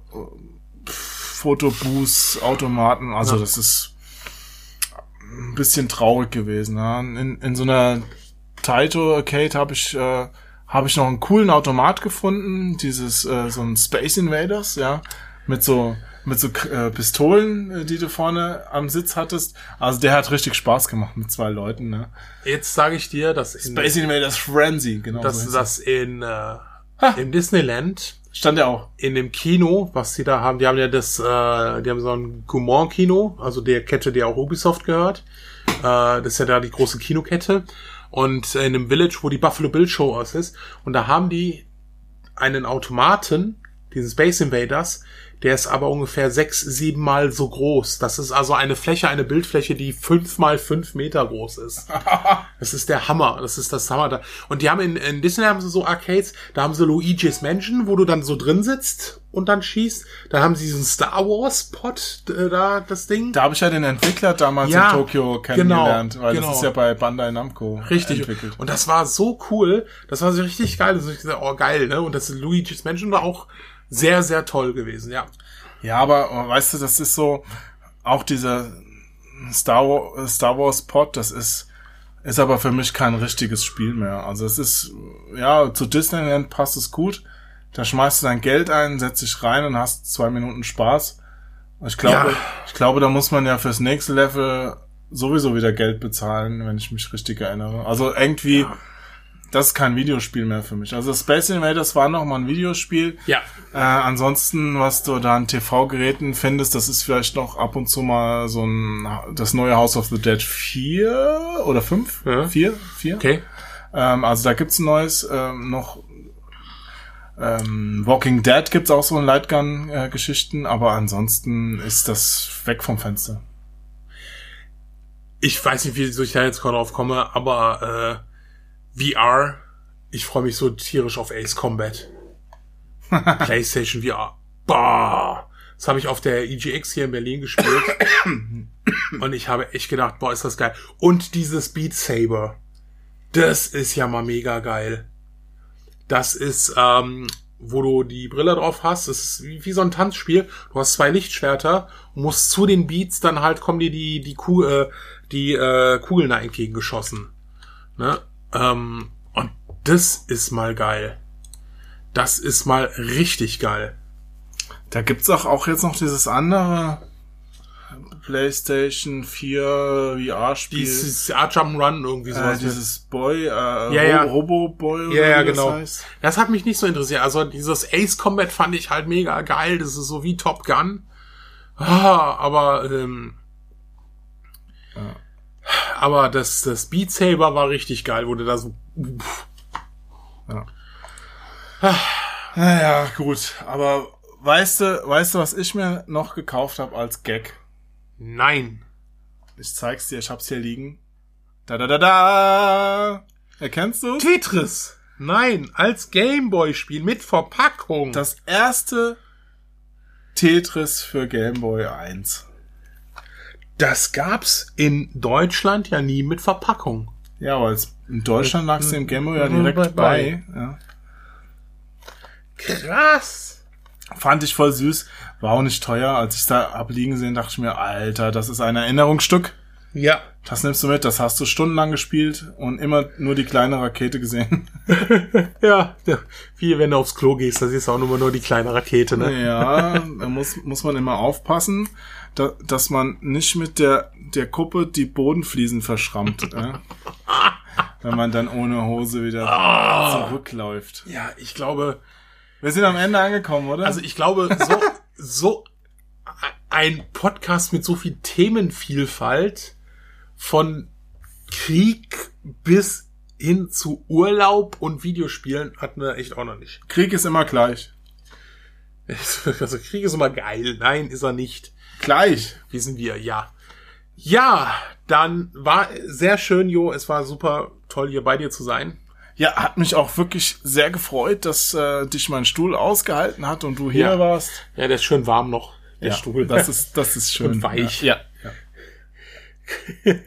Fotoboost Automaten. Also ja. das ist ein bisschen traurig gewesen. Ja. In, in so einer Taito Arcade habe ich äh, habe ich noch einen coolen Automat gefunden, dieses äh, so ein Space Invaders, ja, mit so mit so äh, Pistolen, äh, die du vorne am Sitz hattest. Also der hat richtig Spaß gemacht mit zwei Leuten. Ne? Jetzt sage ich dir, dass in, Space Invaders Frenzy, genau. Dass so das in äh, im Disneyland stand ja auch in dem Kino, was sie da haben. Die haben ja das, äh, die haben so ein Gaumont Kino, also der Kette, die auch Ubisoft gehört. Äh, das ist ja da die große Kinokette und in einem Village, wo die Buffalo Bill Show aus ist. Und da haben die einen Automaten, diesen Space Invaders, der ist aber ungefähr sechs, sieben Mal so groß. Das ist also eine Fläche, eine Bildfläche, die fünf mal fünf Meter groß ist. [LAUGHS] Das ist der Hammer. Das ist das Hammer. Und die haben in, in Disney haben sie so Arcades, da haben sie Luigi's Mansion, wo du dann so drin sitzt und dann schießt. Dann haben sie diesen Star Wars Pod äh, da, das Ding. Da habe ich ja den Entwickler damals ja, in Tokio kennengelernt, genau, weil genau. das ist ja bei Bandai Namco richtig. entwickelt. Und das war so cool. Das war so richtig geil. Das ist oh geil, ne? Und das Luigi's Mansion war auch sehr, sehr toll gewesen, ja. Ja, aber weißt du, das ist so, auch dieser Star, Wars, Star Wars Pod, das ist, ist aber für mich kein richtiges Spiel mehr. Also es ist, ja, zu Disneyland passt es gut. Da schmeißt du dein Geld ein, setzt dich rein und hast zwei Minuten Spaß. Ich glaube, ja. ich glaube, da muss man ja fürs nächste Level sowieso wieder Geld bezahlen, wenn ich mich richtig erinnere. Also irgendwie, ja das ist kein Videospiel mehr für mich. Also Space Invaders war noch mal ein Videospiel. Ja. Äh, ansonsten, was du da an TV-Geräten findest, das ist vielleicht noch ab und zu mal so ein das neue House of the Dead 4 oder 5? Ja. 4? 4? Okay. Ähm, also da gibt's ein neues, ähm, noch ähm, Walking Dead gibt's auch so in Lightgun-Geschichten, aber ansonsten ist das weg vom Fenster. Ich weiß nicht, wie ich da jetzt gerade drauf komme, aber äh, VR, ich freue mich so tierisch auf Ace Combat. [LAUGHS] PlayStation VR. Boah. Das habe ich auf der EGX hier in Berlin gespielt. [COUGHS] und ich habe echt gedacht, boah, ist das geil. Und dieses Beat Saber. Das ist ja mal mega geil. Das ist, ähm, wo du die Brille drauf hast. Das ist wie, wie so ein Tanzspiel. Du hast zwei Lichtschwerter und musst zu den Beats dann halt kommen dir die, die, Kuh, äh, die äh, Kugeln da entgegengeschossen. Ne? Ähm, und das ist mal geil. Das ist mal richtig geil. Da gibt's auch, auch jetzt noch dieses andere PlayStation 4 VR-Spiel. Dieses Art Jump'n'Run irgendwie äh, sowas. dieses Boy, äh, Ja, ja. Ro Robo Boy oder ja, ja, wie das genau. heißt. Das hat mich nicht so interessiert. Also dieses Ace Combat fand ich halt mega geil. Das ist so wie Top Gun. Ah, aber ähm, Ja. Aber das das Beat Saber war richtig geil, wurde da so Naja, gut. Aber weißt du, weißt du, was ich mir noch gekauft habe als Gag? nein. Ich zeig's dir, ich hab's hier liegen. Da da da da. Erkennst du? Tetris. Nein, als Gameboy Spiel mit Verpackung. Das erste Tetris für Game Boy 1. das gab's in Deutschland ja nie mit Verpackung. Ja, weil es in Deutschland lag's dem Game Boy ja direkt bei- bei. Ja. Krass. Fand ich voll süß. War auch nicht teuer. Als ich da abliegen gesehen, dachte ich mir, Alter, das ist ein Erinnerungsstück. Ja. Das nimmst du mit, das hast du stundenlang gespielt und immer nur die kleine Rakete gesehen. [LAUGHS] Ja, wie wenn du aufs Klo gehst, da siehst du auch nur, nur die kleine Rakete, ne? Ja, da muss, muss man immer aufpassen, da, dass man nicht mit der, der Kuppe die Bodenfliesen verschrammt. ja? [LAUGHS] Wenn man dann ohne Hose wieder zurückläuft. Ja, ich glaube, Wir sind am Ende angekommen, oder? also ich glaube, so, so ein Podcast mit so viel Themenvielfalt von Krieg bis hin zu Urlaub und Videospielen hatten wir echt auch noch nicht. Krieg ist immer gleich. [LAUGHS] Also Krieg ist immer geil. Nein, ist er nicht. Gleich. Wissen wir, ja. Ja, dann war sehr schön, Jo. Es war super toll, hier bei dir zu sein. Ja, hat mich auch wirklich sehr gefreut, dass äh, dich mein Stuhl ausgehalten hat und du hier Ja. warst. Ja, der ist schön warm noch, der ja, Stuhl. Das ist, das ist [LAUGHS] schön. Und weich. Ja. ja. [LAUGHS]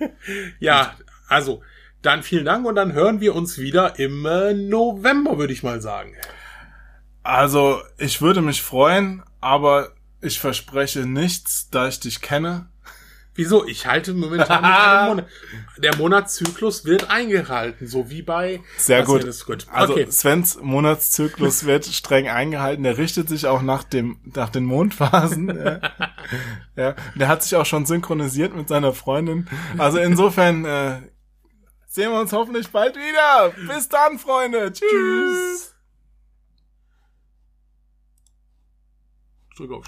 Ja, also, dann vielen Dank und dann hören wir uns wieder im äh, November, würde ich mal sagen. Also, ich würde mich freuen, aber ich verspreche nichts, da ich dich kenne. Wieso? Ich halte momentan nicht [LAUGHS] Monat. Der Monatszyklus wird eingehalten, so wie bei. Sehr gut. gut. Also okay. Svens Monatszyklus wird streng eingehalten. Der richtet sich auch nach dem nach den Mondphasen. [LAUGHS] ja. ja. Der hat sich auch schon synchronisiert mit seiner Freundin. Also insofern äh, sehen wir uns hoffentlich bald wieder. Bis dann, Freunde. Tschüss. Drück auf